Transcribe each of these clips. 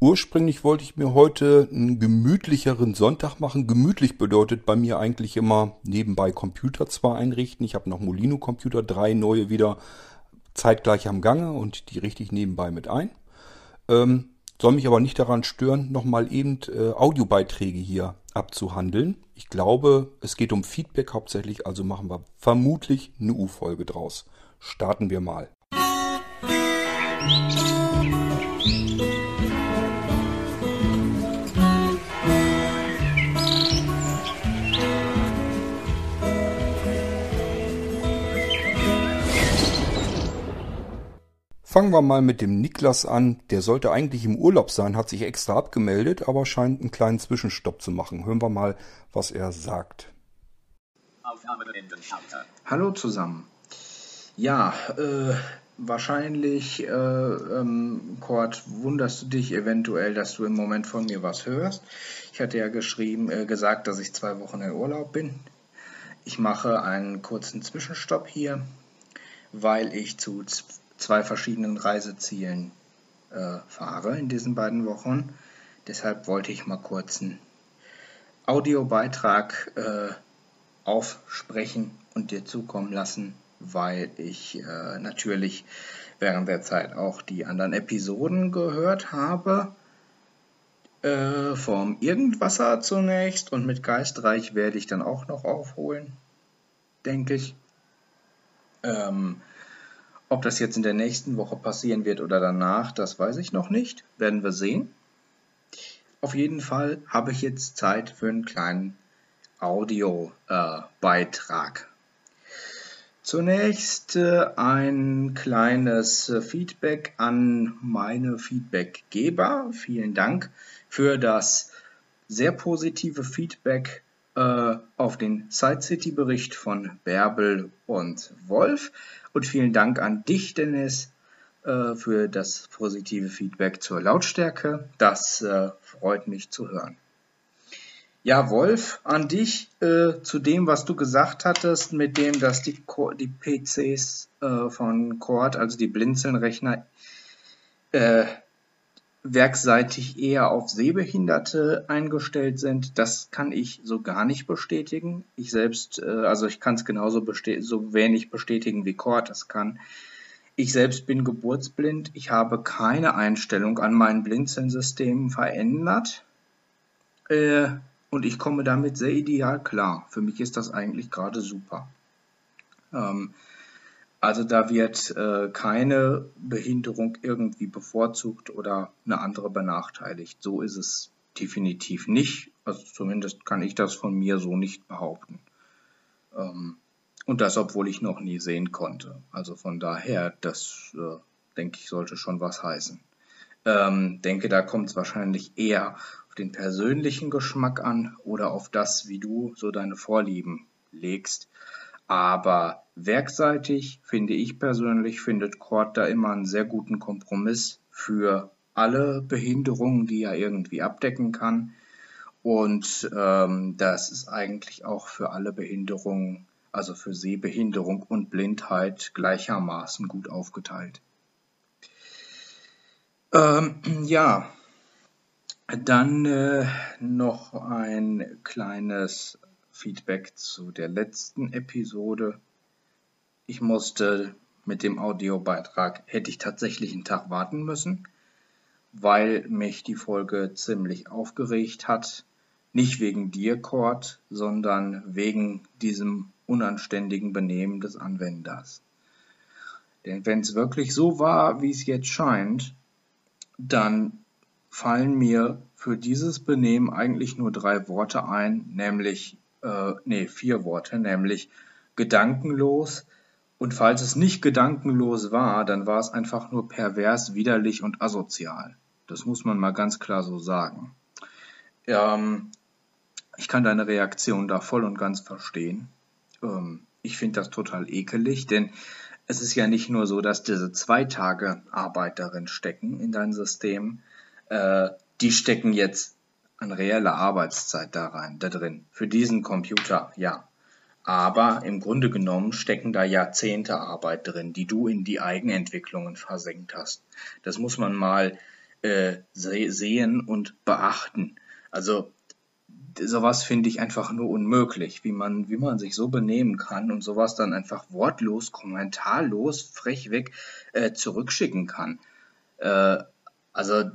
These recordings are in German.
Ursprünglich wollte ich mir heute einen gemütlicheren Sonntag machen. Gemütlich bedeutet bei mir eigentlich immer nebenbei Computer zwar einrichten. Ich habe noch Molino-Computer, drei neue wieder zeitgleich am Gange und die richte ich nebenbei mit ein. Ähm, soll mich aber nicht daran stören, nochmal eben äh, Audiobeiträge hier abzuhandeln. Ich glaube, es geht um Feedback hauptsächlich, also machen wir vermutlich eine U-Folge draus. Starten wir mal. Musik Fangen wir mal mit dem Niklas an. Der sollte eigentlich im Urlaub sein, hat sich extra abgemeldet, aber scheint einen kleinen Zwischenstopp zu machen. Hören wir mal, was er sagt. Hallo zusammen. Ja, äh, wahrscheinlich, äh, ähm, Kurt, wunderst du dich eventuell, dass du im Moment von mir was hörst. Ich hatte ja geschrieben, äh, gesagt, dass ich zwei Wochen in Urlaub bin. Ich mache einen kurzen Zwischenstopp hier, weil ich zu zwei verschiedenen Reisezielen äh, fahre in diesen beiden Wochen. Deshalb wollte ich mal kurz einen Audiobeitrag äh, aufsprechen und dir zukommen lassen, weil ich äh, natürlich während der Zeit auch die anderen Episoden gehört habe. Äh, vom Irgendwasser zunächst und mit Geistreich werde ich dann auch noch aufholen, denke ich. Ähm, ob das jetzt in der nächsten Woche passieren wird oder danach, das weiß ich noch nicht. Werden wir sehen. Auf jeden Fall habe ich jetzt Zeit für einen kleinen Audiobeitrag. Äh, Zunächst äh, ein kleines äh, Feedback an meine Feedbackgeber. Vielen Dank für das sehr positive Feedback äh, auf den Side City Bericht von Bärbel und Wolf. Und vielen Dank an dich, Dennis, äh, für das positive Feedback zur Lautstärke. Das äh, freut mich zu hören. Ja, Wolf, an dich äh, zu dem, was du gesagt hattest, mit dem, dass die, die PCs äh, von Cord, also die Blinzelnrechner, äh, werkseitig eher auf Sehbehinderte eingestellt sind, das kann ich so gar nicht bestätigen. Ich selbst, äh, also ich kann es genauso so wenig bestätigen wie Cord das kann. Ich selbst bin geburtsblind. Ich habe keine Einstellung an meinen Blinzeln-Systemen verändert. Äh, und ich komme damit sehr ideal klar. Für mich ist das eigentlich gerade super. Ähm, also da wird äh, keine Behinderung irgendwie bevorzugt oder eine andere benachteiligt. So ist es definitiv nicht. Also zumindest kann ich das von mir so nicht behaupten. Ähm, und das, obwohl ich noch nie sehen konnte. Also von daher, das äh, denke ich, sollte schon was heißen. Ähm, denke, da kommt es wahrscheinlich eher auf den persönlichen Geschmack an oder auf das, wie du so deine Vorlieben legst. Aber werkseitig finde ich persönlich, findet Cord da immer einen sehr guten Kompromiss für alle Behinderungen, die er irgendwie abdecken kann. Und ähm, das ist eigentlich auch für alle Behinderungen, also für Sehbehinderung und Blindheit gleichermaßen gut aufgeteilt. Ähm, ja, dann äh, noch ein kleines Feedback zu der letzten Episode. Ich musste mit dem Audiobeitrag, hätte ich tatsächlich einen Tag warten müssen, weil mich die Folge ziemlich aufgeregt hat. Nicht wegen dir, Cord, sondern wegen diesem unanständigen Benehmen des Anwenders. Denn wenn es wirklich so war, wie es jetzt scheint, dann fallen mir für dieses Benehmen eigentlich nur drei Worte ein, nämlich äh, nee, vier Worte, nämlich gedankenlos. Und falls es nicht gedankenlos war, dann war es einfach nur pervers, widerlich und asozial. Das muss man mal ganz klar so sagen. Ähm, ich kann deine Reaktion da voll und ganz verstehen. Ähm, ich finde das total ekelig, denn es ist ja nicht nur so, dass diese zwei Tage Arbeit darin stecken in dein System. Äh, die stecken jetzt an reeller Arbeitszeit da rein, da drin. Für diesen Computer, ja. Aber im Grunde genommen stecken da Jahrzehnte Arbeit drin, die du in die Eigenentwicklungen versenkt hast. Das muss man mal äh, sehen und beachten. Also sowas finde ich einfach nur unmöglich, wie man, wie man sich so benehmen kann und sowas dann einfach wortlos, kommentarlos, frech weg äh, zurückschicken kann. Äh, also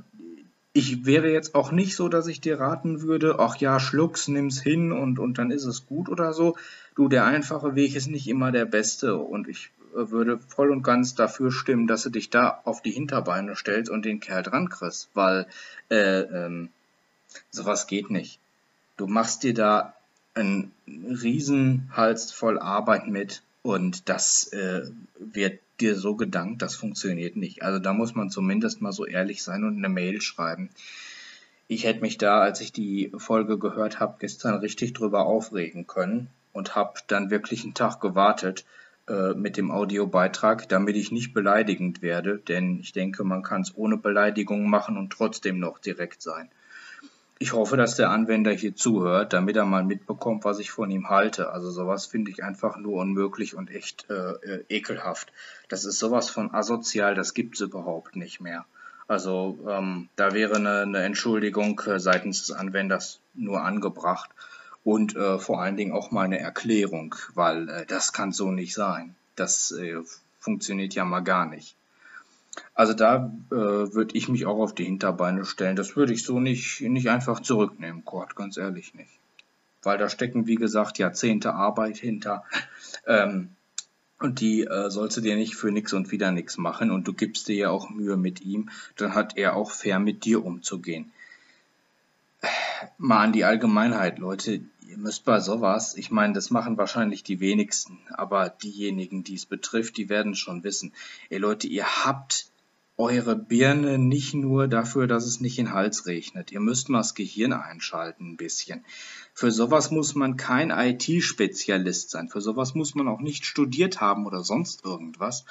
ich wäre jetzt auch nicht so, dass ich dir raten würde, ach ja, schluck's, nimm's hin und, und dann ist es gut oder so. Du, der einfache Weg ist nicht immer der beste und ich äh, würde voll und ganz dafür stimmen, dass du dich da auf die Hinterbeine stellst und den Kerl dran kriegst, weil äh, ähm, sowas geht nicht. Du machst dir da einen Riesenhals voll Arbeit mit und das äh, wird dir so gedankt, das funktioniert nicht. Also da muss man zumindest mal so ehrlich sein und eine Mail schreiben. Ich hätte mich da, als ich die Folge gehört habe, gestern richtig drüber aufregen können und habe dann wirklich einen Tag gewartet äh, mit dem Audiobeitrag, damit ich nicht beleidigend werde, denn ich denke, man kann es ohne Beleidigung machen und trotzdem noch direkt sein. Ich hoffe, dass der Anwender hier zuhört, damit er mal mitbekommt, was ich von ihm halte. Also sowas finde ich einfach nur unmöglich und echt äh, äh, ekelhaft. Das ist sowas von asozial, das gibt's überhaupt nicht mehr. Also ähm, da wäre eine, eine Entschuldigung äh, seitens des Anwenders nur angebracht und äh, vor allen Dingen auch mal eine Erklärung, weil äh, das kann so nicht sein. Das äh, funktioniert ja mal gar nicht. Also da äh, würde ich mich auch auf die Hinterbeine stellen. Das würde ich so nicht, nicht einfach zurücknehmen, Kurt, ganz ehrlich nicht. Weil da stecken, wie gesagt, Jahrzehnte Arbeit hinter. Ähm, und die äh, sollst du dir nicht für nix und wieder nix machen. Und du gibst dir ja auch Mühe mit ihm. Dann hat er auch fair mit dir umzugehen. Mal an die Allgemeinheit, Leute. Ihr müsst bei sowas, ich meine, das machen wahrscheinlich die wenigsten, aber diejenigen, die es betrifft, die werden schon wissen. Ey Leute, ihr habt eure Birne nicht nur dafür, dass es nicht in den Hals regnet. Ihr müsst mal das Gehirn einschalten ein bisschen. Für sowas muss man kein IT-Spezialist sein. Für sowas muss man auch nicht studiert haben oder sonst irgendwas.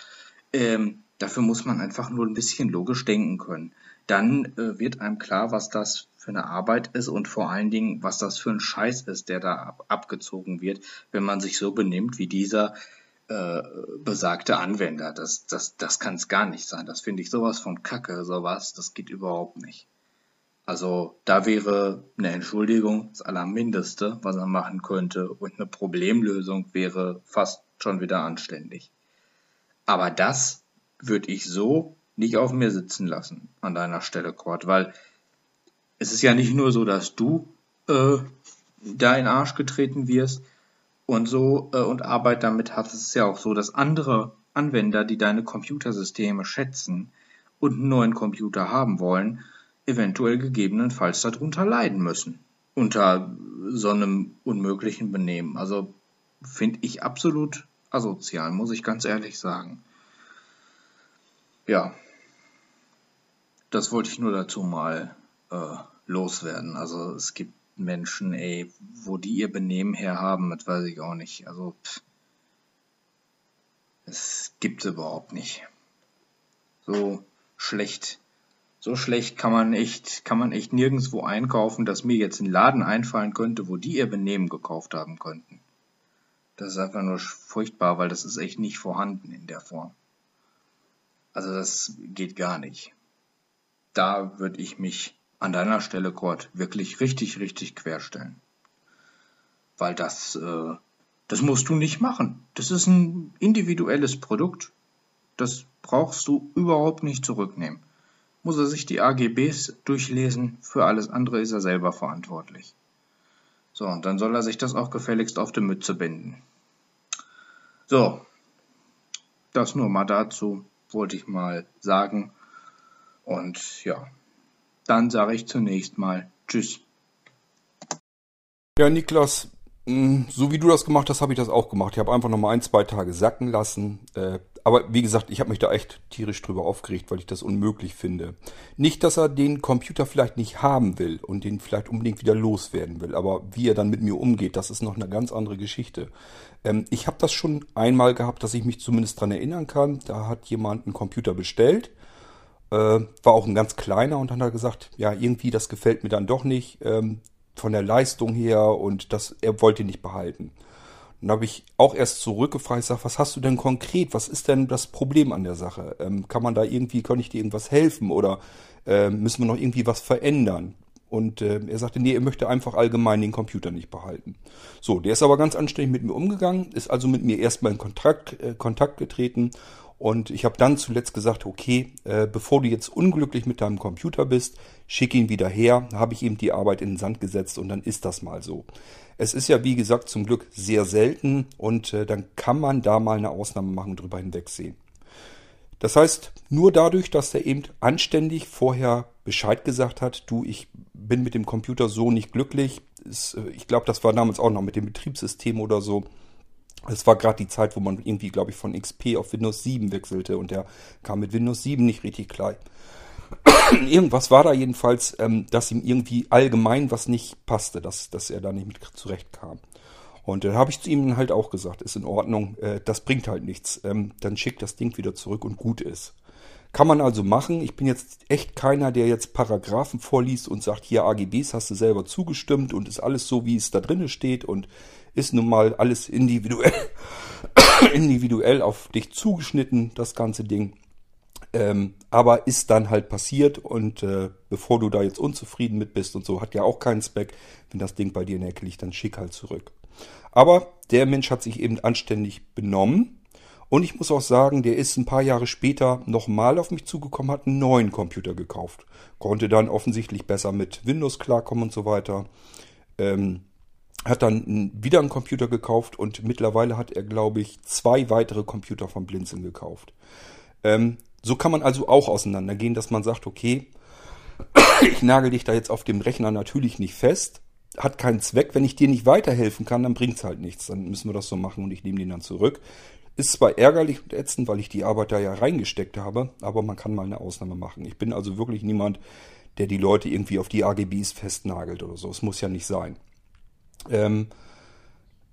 Ähm, dafür muss man einfach nur ein bisschen logisch denken können. Dann äh, wird einem klar, was das für eine Arbeit ist und vor allen Dingen, was das für ein Scheiß ist, der da ab abgezogen wird, wenn man sich so benimmt wie dieser äh, besagte Anwender. Das, das, das kann es gar nicht sein. Das finde ich sowas von Kacke, sowas, das geht überhaupt nicht. Also da wäre eine Entschuldigung das Allermindeste, was er machen könnte, und eine Problemlösung wäre fast schon wieder anständig. Aber das würde ich so nicht auf mir sitzen lassen an deiner Stelle, Kurt, weil es ist ja nicht nur so, dass du äh, da in Arsch getreten wirst und so äh, und Arbeit damit hast. Es ist ja auch so, dass andere Anwender, die deine Computersysteme schätzen und einen neuen Computer haben wollen, eventuell gegebenenfalls darunter leiden müssen. Unter so einem unmöglichen Benehmen. Also finde ich absolut asozial, muss ich ganz ehrlich sagen. Ja, das wollte ich nur dazu mal äh, loswerden. Also es gibt Menschen, ey, wo die ihr Benehmen herhaben, das weiß ich auch nicht. Also es gibt überhaupt nicht. So schlecht, so schlecht kann man echt, kann man echt nirgendwo einkaufen, dass mir jetzt ein Laden einfallen könnte, wo die ihr Benehmen gekauft haben könnten. Das ist einfach nur furchtbar, weil das ist echt nicht vorhanden in der Form. Also das geht gar nicht. Da würde ich mich an deiner Stelle, Kurt, wirklich richtig, richtig querstellen. Weil das, äh, das musst du nicht machen. Das ist ein individuelles Produkt. Das brauchst du überhaupt nicht zurücknehmen. Muss er sich die AGBs durchlesen, für alles andere ist er selber verantwortlich. So, und dann soll er sich das auch gefälligst auf die Mütze binden. So, das nur mal dazu, wollte ich mal sagen. Und ja, dann sage ich zunächst mal Tschüss. Ja, Niklas, hm, so wie du das gemacht hast, habe ich das auch gemacht. Ich habe einfach nochmal ein, zwei Tage sacken lassen. Äh, aber wie gesagt, ich habe mich da echt tierisch drüber aufgeregt, weil ich das unmöglich finde. Nicht, dass er den Computer vielleicht nicht haben will und den vielleicht unbedingt wieder loswerden will. Aber wie er dann mit mir umgeht, das ist noch eine ganz andere Geschichte. Ähm, ich habe das schon einmal gehabt, dass ich mich zumindest dran erinnern kann. Da hat jemand einen Computer bestellt war auch ein ganz kleiner und dann hat er gesagt, ja, irgendwie, das gefällt mir dann doch nicht ähm, von der Leistung her und das, er wollte ihn nicht behalten. Und da habe ich auch erst zurückgefragt, ich sage, was hast du denn konkret? Was ist denn das Problem an der Sache? Ähm, kann man da irgendwie, kann ich dir irgendwas helfen oder äh, müssen wir noch irgendwie was verändern? Und äh, er sagte, nee, er möchte einfach allgemein den Computer nicht behalten. So, der ist aber ganz anständig mit mir umgegangen, ist also mit mir erstmal in Kontakt, äh, Kontakt getreten und ich habe dann zuletzt gesagt, okay, äh, bevor du jetzt unglücklich mit deinem Computer bist, schick ihn wieder her. Habe ich ihm die Arbeit in den Sand gesetzt und dann ist das mal so. Es ist ja, wie gesagt, zum Glück sehr selten und äh, dann kann man da mal eine Ausnahme machen und drüber hinwegsehen. Das heißt, nur dadurch, dass er eben anständig vorher Bescheid gesagt hat, du, ich bin mit dem Computer so nicht glücklich. Ist, äh, ich glaube, das war damals auch noch mit dem Betriebssystem oder so es war gerade die Zeit, wo man irgendwie, glaube ich, von XP auf Windows 7 wechselte und der kam mit Windows 7 nicht richtig klar. Irgendwas war da jedenfalls, ähm, dass ihm irgendwie allgemein was nicht passte, dass, dass er da nicht mit zurechtkam. Und dann habe ich zu ihm halt auch gesagt, ist in Ordnung, äh, das bringt halt nichts. Ähm, dann schickt das Ding wieder zurück und gut ist. Kann man also machen. Ich bin jetzt echt keiner, der jetzt Paragraphen vorliest und sagt, hier AGBs hast du selber zugestimmt und ist alles so, wie es da drinnen steht und ist nun mal alles individuell, individuell auf dich zugeschnitten, das ganze Ding. Ähm, aber ist dann halt passiert und äh, bevor du da jetzt unzufrieden mit bist und so, hat ja auch keinen Speck. Wenn das Ding bei dir in der Ecke liegt, dann schick halt zurück. Aber der Mensch hat sich eben anständig benommen. Und ich muss auch sagen, der ist ein paar Jahre später nochmal auf mich zugekommen, hat einen neuen Computer gekauft. Konnte dann offensichtlich besser mit Windows klarkommen und so weiter. Ähm, hat dann wieder einen Computer gekauft und mittlerweile hat er, glaube ich, zwei weitere Computer von Blinzeln gekauft. Ähm, so kann man also auch auseinandergehen, dass man sagt, okay, ich nagel dich da jetzt auf dem Rechner natürlich nicht fest, hat keinen Zweck. Wenn ich dir nicht weiterhelfen kann, dann bringt's halt nichts. Dann müssen wir das so machen und ich nehme den dann zurück. Ist zwar ärgerlich und ätzend, weil ich die Arbeit da ja reingesteckt habe, aber man kann mal eine Ausnahme machen. Ich bin also wirklich niemand, der die Leute irgendwie auf die AGBs festnagelt oder so. Es muss ja nicht sein. Ähm,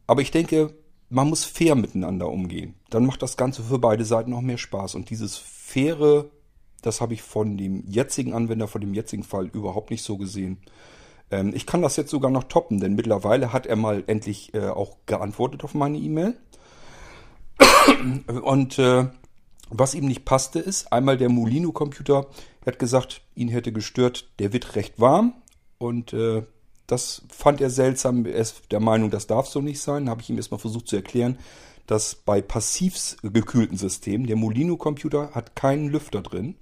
aber ich denke, man muss fair miteinander umgehen. Dann macht das Ganze für beide Seiten auch mehr Spaß. Und dieses faire, das habe ich von dem jetzigen Anwender, von dem jetzigen Fall überhaupt nicht so gesehen. Ähm, ich kann das jetzt sogar noch toppen, denn mittlerweile hat er mal endlich äh, auch geantwortet auf meine E-Mail. Und äh, was ihm nicht passte, ist einmal der Molino-Computer. Er hat gesagt, ihn hätte gestört, der wird recht warm. Und äh, das fand er seltsam. Er ist der Meinung, das darf so nicht sein. Habe ich ihm erstmal versucht zu erklären, dass bei passiv gekühlten Systemen, der Molino-Computer hat keinen Lüfter drin.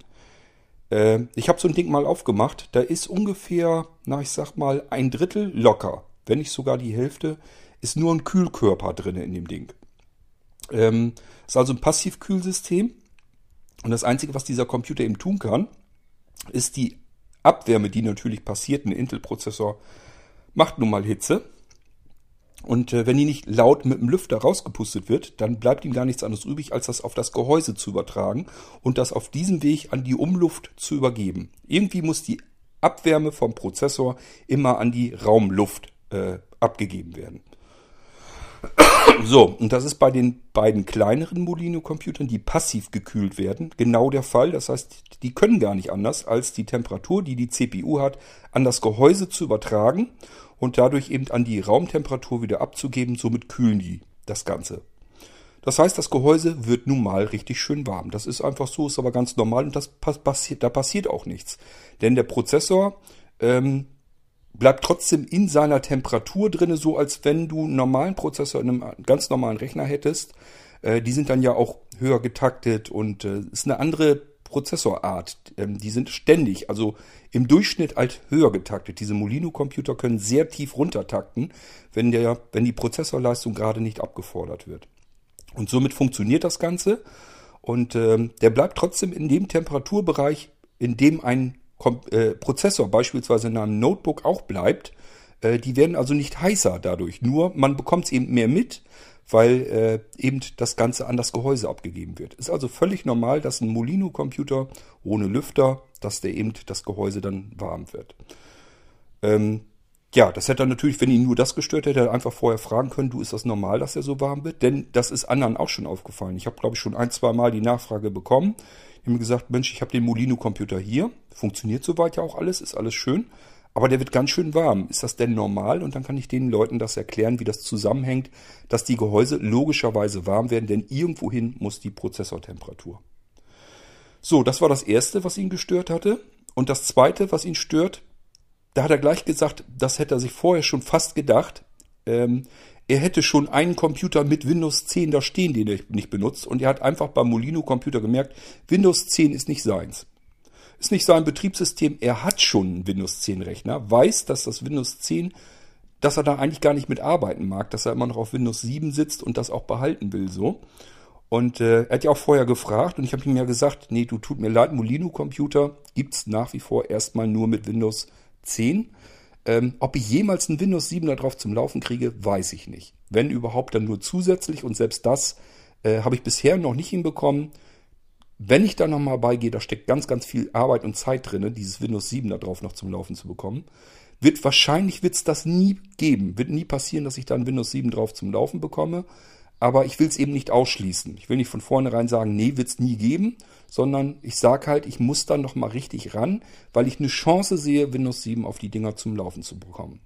Äh, ich habe so ein Ding mal aufgemacht. Da ist ungefähr, na ich sag mal, ein Drittel locker, wenn nicht sogar die Hälfte, ist nur ein Kühlkörper drin in dem Ding. Ähm, ist also ein Passivkühlsystem. Und das Einzige, was dieser Computer eben tun kann, ist die Abwärme, die natürlich passiert. Ein Intel-Prozessor macht nun mal Hitze. Und äh, wenn die nicht laut mit dem Lüfter rausgepustet wird, dann bleibt ihm gar nichts anderes übrig, als das auf das Gehäuse zu übertragen und das auf diesem Weg an die Umluft zu übergeben. Irgendwie muss die Abwärme vom Prozessor immer an die Raumluft äh, abgegeben werden. So, und das ist bei den beiden kleineren Molino-Computern, die passiv gekühlt werden, genau der Fall. Das heißt, die können gar nicht anders, als die Temperatur, die die CPU hat, an das Gehäuse zu übertragen und dadurch eben an die Raumtemperatur wieder abzugeben. Somit kühlen die das Ganze. Das heißt, das Gehäuse wird nun mal richtig schön warm. Das ist einfach so, ist aber ganz normal und das passiert, da passiert auch nichts. Denn der Prozessor ähm, bleibt trotzdem in seiner Temperatur drinne, so als wenn du einen normalen Prozessor in einem ganz normalen Rechner hättest. Äh, die sind dann ja auch höher getaktet und äh, ist eine andere Prozessorart. Ähm, die sind ständig, also im Durchschnitt halt höher getaktet. Diese Molino-Computer können sehr tief runtertakten, wenn, der, wenn die Prozessorleistung gerade nicht abgefordert wird. Und somit funktioniert das Ganze. Und ähm, der bleibt trotzdem in dem Temperaturbereich, in dem ein Prozessor beispielsweise in einem Notebook auch bleibt. Äh, die werden also nicht heißer dadurch. Nur man bekommt es eben mehr mit, weil äh, eben das Ganze an das Gehäuse abgegeben wird. Ist also völlig normal, dass ein Molino-Computer ohne Lüfter, dass der eben das Gehäuse dann warm wird. Ähm, ja, das hätte er natürlich, wenn ihn nur das gestört hätte, einfach vorher fragen können, du, ist das normal, dass er so warm wird? Denn das ist anderen auch schon aufgefallen. Ich habe, glaube ich, schon ein, zwei Mal die Nachfrage bekommen. Ich habe mir gesagt, Mensch, ich habe den Molino-Computer hier. Funktioniert soweit ja auch alles, ist alles schön. Aber der wird ganz schön warm. Ist das denn normal? Und dann kann ich den Leuten das erklären, wie das zusammenhängt, dass die Gehäuse logischerweise warm werden, denn irgendwohin muss die Prozessortemperatur. So, das war das Erste, was ihn gestört hatte. Und das Zweite, was ihn stört, da hat er gleich gesagt, das hätte er sich vorher schon fast gedacht. Ähm, er hätte schon einen Computer mit Windows 10 da stehen, den er nicht benutzt. Und er hat einfach beim Molino-Computer gemerkt, Windows 10 ist nicht seins. Ist nicht sein Betriebssystem. Er hat schon einen Windows 10 Rechner, weiß, dass das Windows 10, dass er da eigentlich gar nicht mitarbeiten mag, dass er immer noch auf Windows 7 sitzt und das auch behalten will so. Und äh, er hat ja auch vorher gefragt und ich habe ihm ja gesagt, nee, du tut mir leid, Molino-Computer gibt's nach wie vor erstmal nur mit Windows 10. Ähm, ob ich jemals einen Windows 7 da drauf zum Laufen kriege, weiß ich nicht. Wenn überhaupt, dann nur zusätzlich und selbst das äh, habe ich bisher noch nicht hinbekommen. Wenn ich da nochmal beigehe, da steckt ganz, ganz viel Arbeit und Zeit drin, dieses Windows 7 da drauf noch zum Laufen zu bekommen. Wird wahrscheinlich wird's das nie geben. Wird nie passieren, dass ich da ein Windows 7 drauf zum Laufen bekomme. Aber ich will es eben nicht ausschließen. Ich will nicht von vornherein sagen, nee, wird's nie geben, sondern ich sage halt, ich muss dann noch mal richtig ran, weil ich eine Chance sehe, Windows 7 auf die Dinger zum Laufen zu bekommen.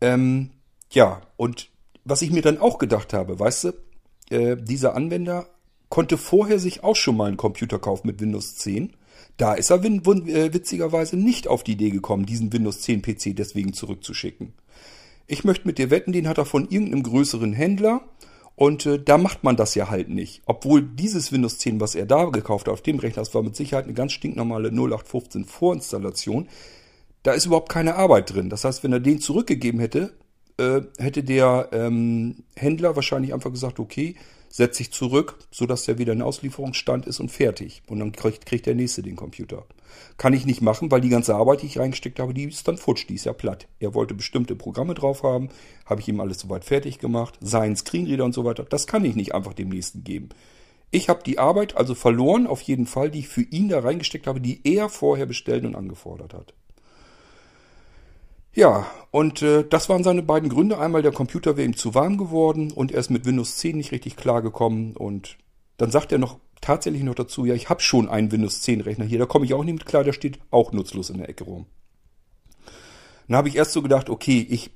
Ähm, ja, und was ich mir dann auch gedacht habe, weißt du, äh, dieser Anwender konnte vorher sich auch schon mal einen Computer kaufen mit Windows 10. Da ist er äh, witzigerweise nicht auf die Idee gekommen, diesen Windows 10 PC deswegen zurückzuschicken. Ich möchte mit dir wetten, den hat er von irgendeinem größeren Händler und äh, da macht man das ja halt nicht. Obwohl dieses Windows 10, was er da gekauft hat, auf dem Rechner, das war mit Sicherheit eine ganz stinknormale 0815 Vorinstallation. Da ist überhaupt keine Arbeit drin. Das heißt, wenn er den zurückgegeben hätte, äh, hätte der ähm, Händler wahrscheinlich einfach gesagt, okay, setze ich zurück, sodass der wieder in Auslieferungsstand ist und fertig. Und dann kriegt, kriegt der nächste den Computer. Kann ich nicht machen, weil die ganze Arbeit, die ich reingesteckt habe, die ist dann futsch, die ist ja platt. Er wollte bestimmte Programme drauf haben, habe ich ihm alles soweit fertig gemacht, seinen Screenreader und so weiter. Das kann ich nicht einfach dem nächsten geben. Ich habe die Arbeit also verloren, auf jeden Fall, die ich für ihn da reingesteckt habe, die er vorher bestellt und angefordert hat. Ja, und äh, das waren seine beiden Gründe. Einmal der Computer wäre ihm zu warm geworden und er ist mit Windows 10 nicht richtig klargekommen. Und dann sagt er noch tatsächlich noch dazu, ja, ich habe schon einen Windows 10 Rechner hier, da komme ich auch nicht mit klar, der steht auch nutzlos in der Ecke rum. Dann habe ich erst so gedacht, okay, ich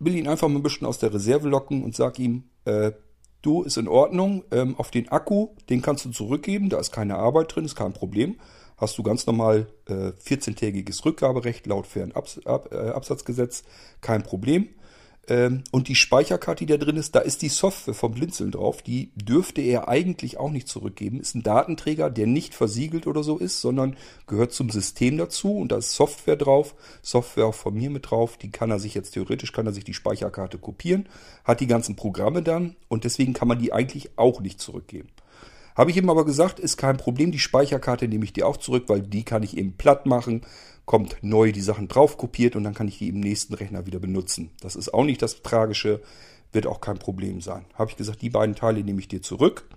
will ihn einfach mal ein bisschen aus der Reserve locken und sag ihm, äh, du, ist in Ordnung, ähm, auf den Akku, den kannst du zurückgeben, da ist keine Arbeit drin, ist kein Problem hast du ganz normal äh, 14-tägiges Rückgaberecht laut Fernabsatzgesetz, äh, kein Problem. Ähm, und die Speicherkarte, die da drin ist, da ist die Software vom Blinzeln drauf. Die dürfte er eigentlich auch nicht zurückgeben. Ist ein Datenträger, der nicht versiegelt oder so ist, sondern gehört zum System dazu und da ist Software drauf. Software auch von mir mit drauf. Die kann er sich jetzt theoretisch, kann er sich die Speicherkarte kopieren, hat die ganzen Programme dann und deswegen kann man die eigentlich auch nicht zurückgeben. Habe ich ihm aber gesagt, ist kein Problem, die Speicherkarte nehme ich dir auch zurück, weil die kann ich eben platt machen, kommt neu die Sachen drauf kopiert und dann kann ich die im nächsten Rechner wieder benutzen. Das ist auch nicht das Tragische, wird auch kein Problem sein. Habe ich gesagt, die beiden Teile nehme ich dir zurück.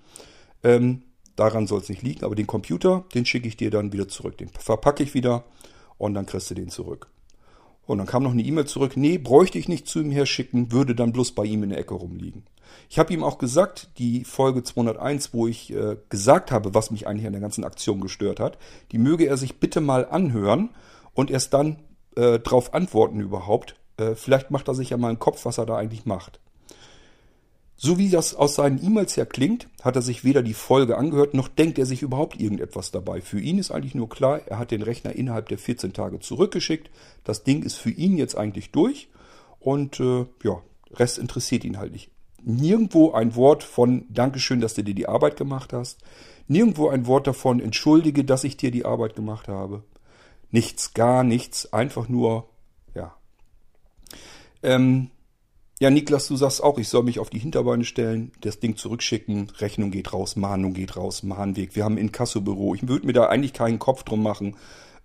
Ähm, daran soll es nicht liegen, aber den Computer, den schicke ich dir dann wieder zurück. Den verpacke ich wieder und dann kriegst du den zurück. Und dann kam noch eine E-Mail zurück, nee, bräuchte ich nicht zu ihm her schicken, würde dann bloß bei ihm in der Ecke rumliegen. Ich habe ihm auch gesagt, die Folge 201, wo ich äh, gesagt habe, was mich eigentlich an der ganzen Aktion gestört hat, die möge er sich bitte mal anhören und erst dann äh, drauf antworten überhaupt. Äh, vielleicht macht er sich ja mal einen Kopf, was er da eigentlich macht. So wie das aus seinen E-Mails her klingt, hat er sich weder die Folge angehört, noch denkt er sich überhaupt irgendetwas dabei. Für ihn ist eigentlich nur klar, er hat den Rechner innerhalb der 14 Tage zurückgeschickt. Das Ding ist für ihn jetzt eigentlich durch. Und äh, ja, Rest interessiert ihn halt nicht. Nirgendwo ein Wort von Dankeschön, dass du dir die Arbeit gemacht hast. Nirgendwo ein Wort davon, entschuldige, dass ich dir die Arbeit gemacht habe. Nichts, gar nichts. Einfach nur, ja. Ähm, ja, Niklas, du sagst auch, ich soll mich auf die Hinterbeine stellen, das Ding zurückschicken, Rechnung geht raus, Mahnung geht raus, Mahnweg. Wir haben ein Inkassobüro. Ich würde mir da eigentlich keinen Kopf drum machen.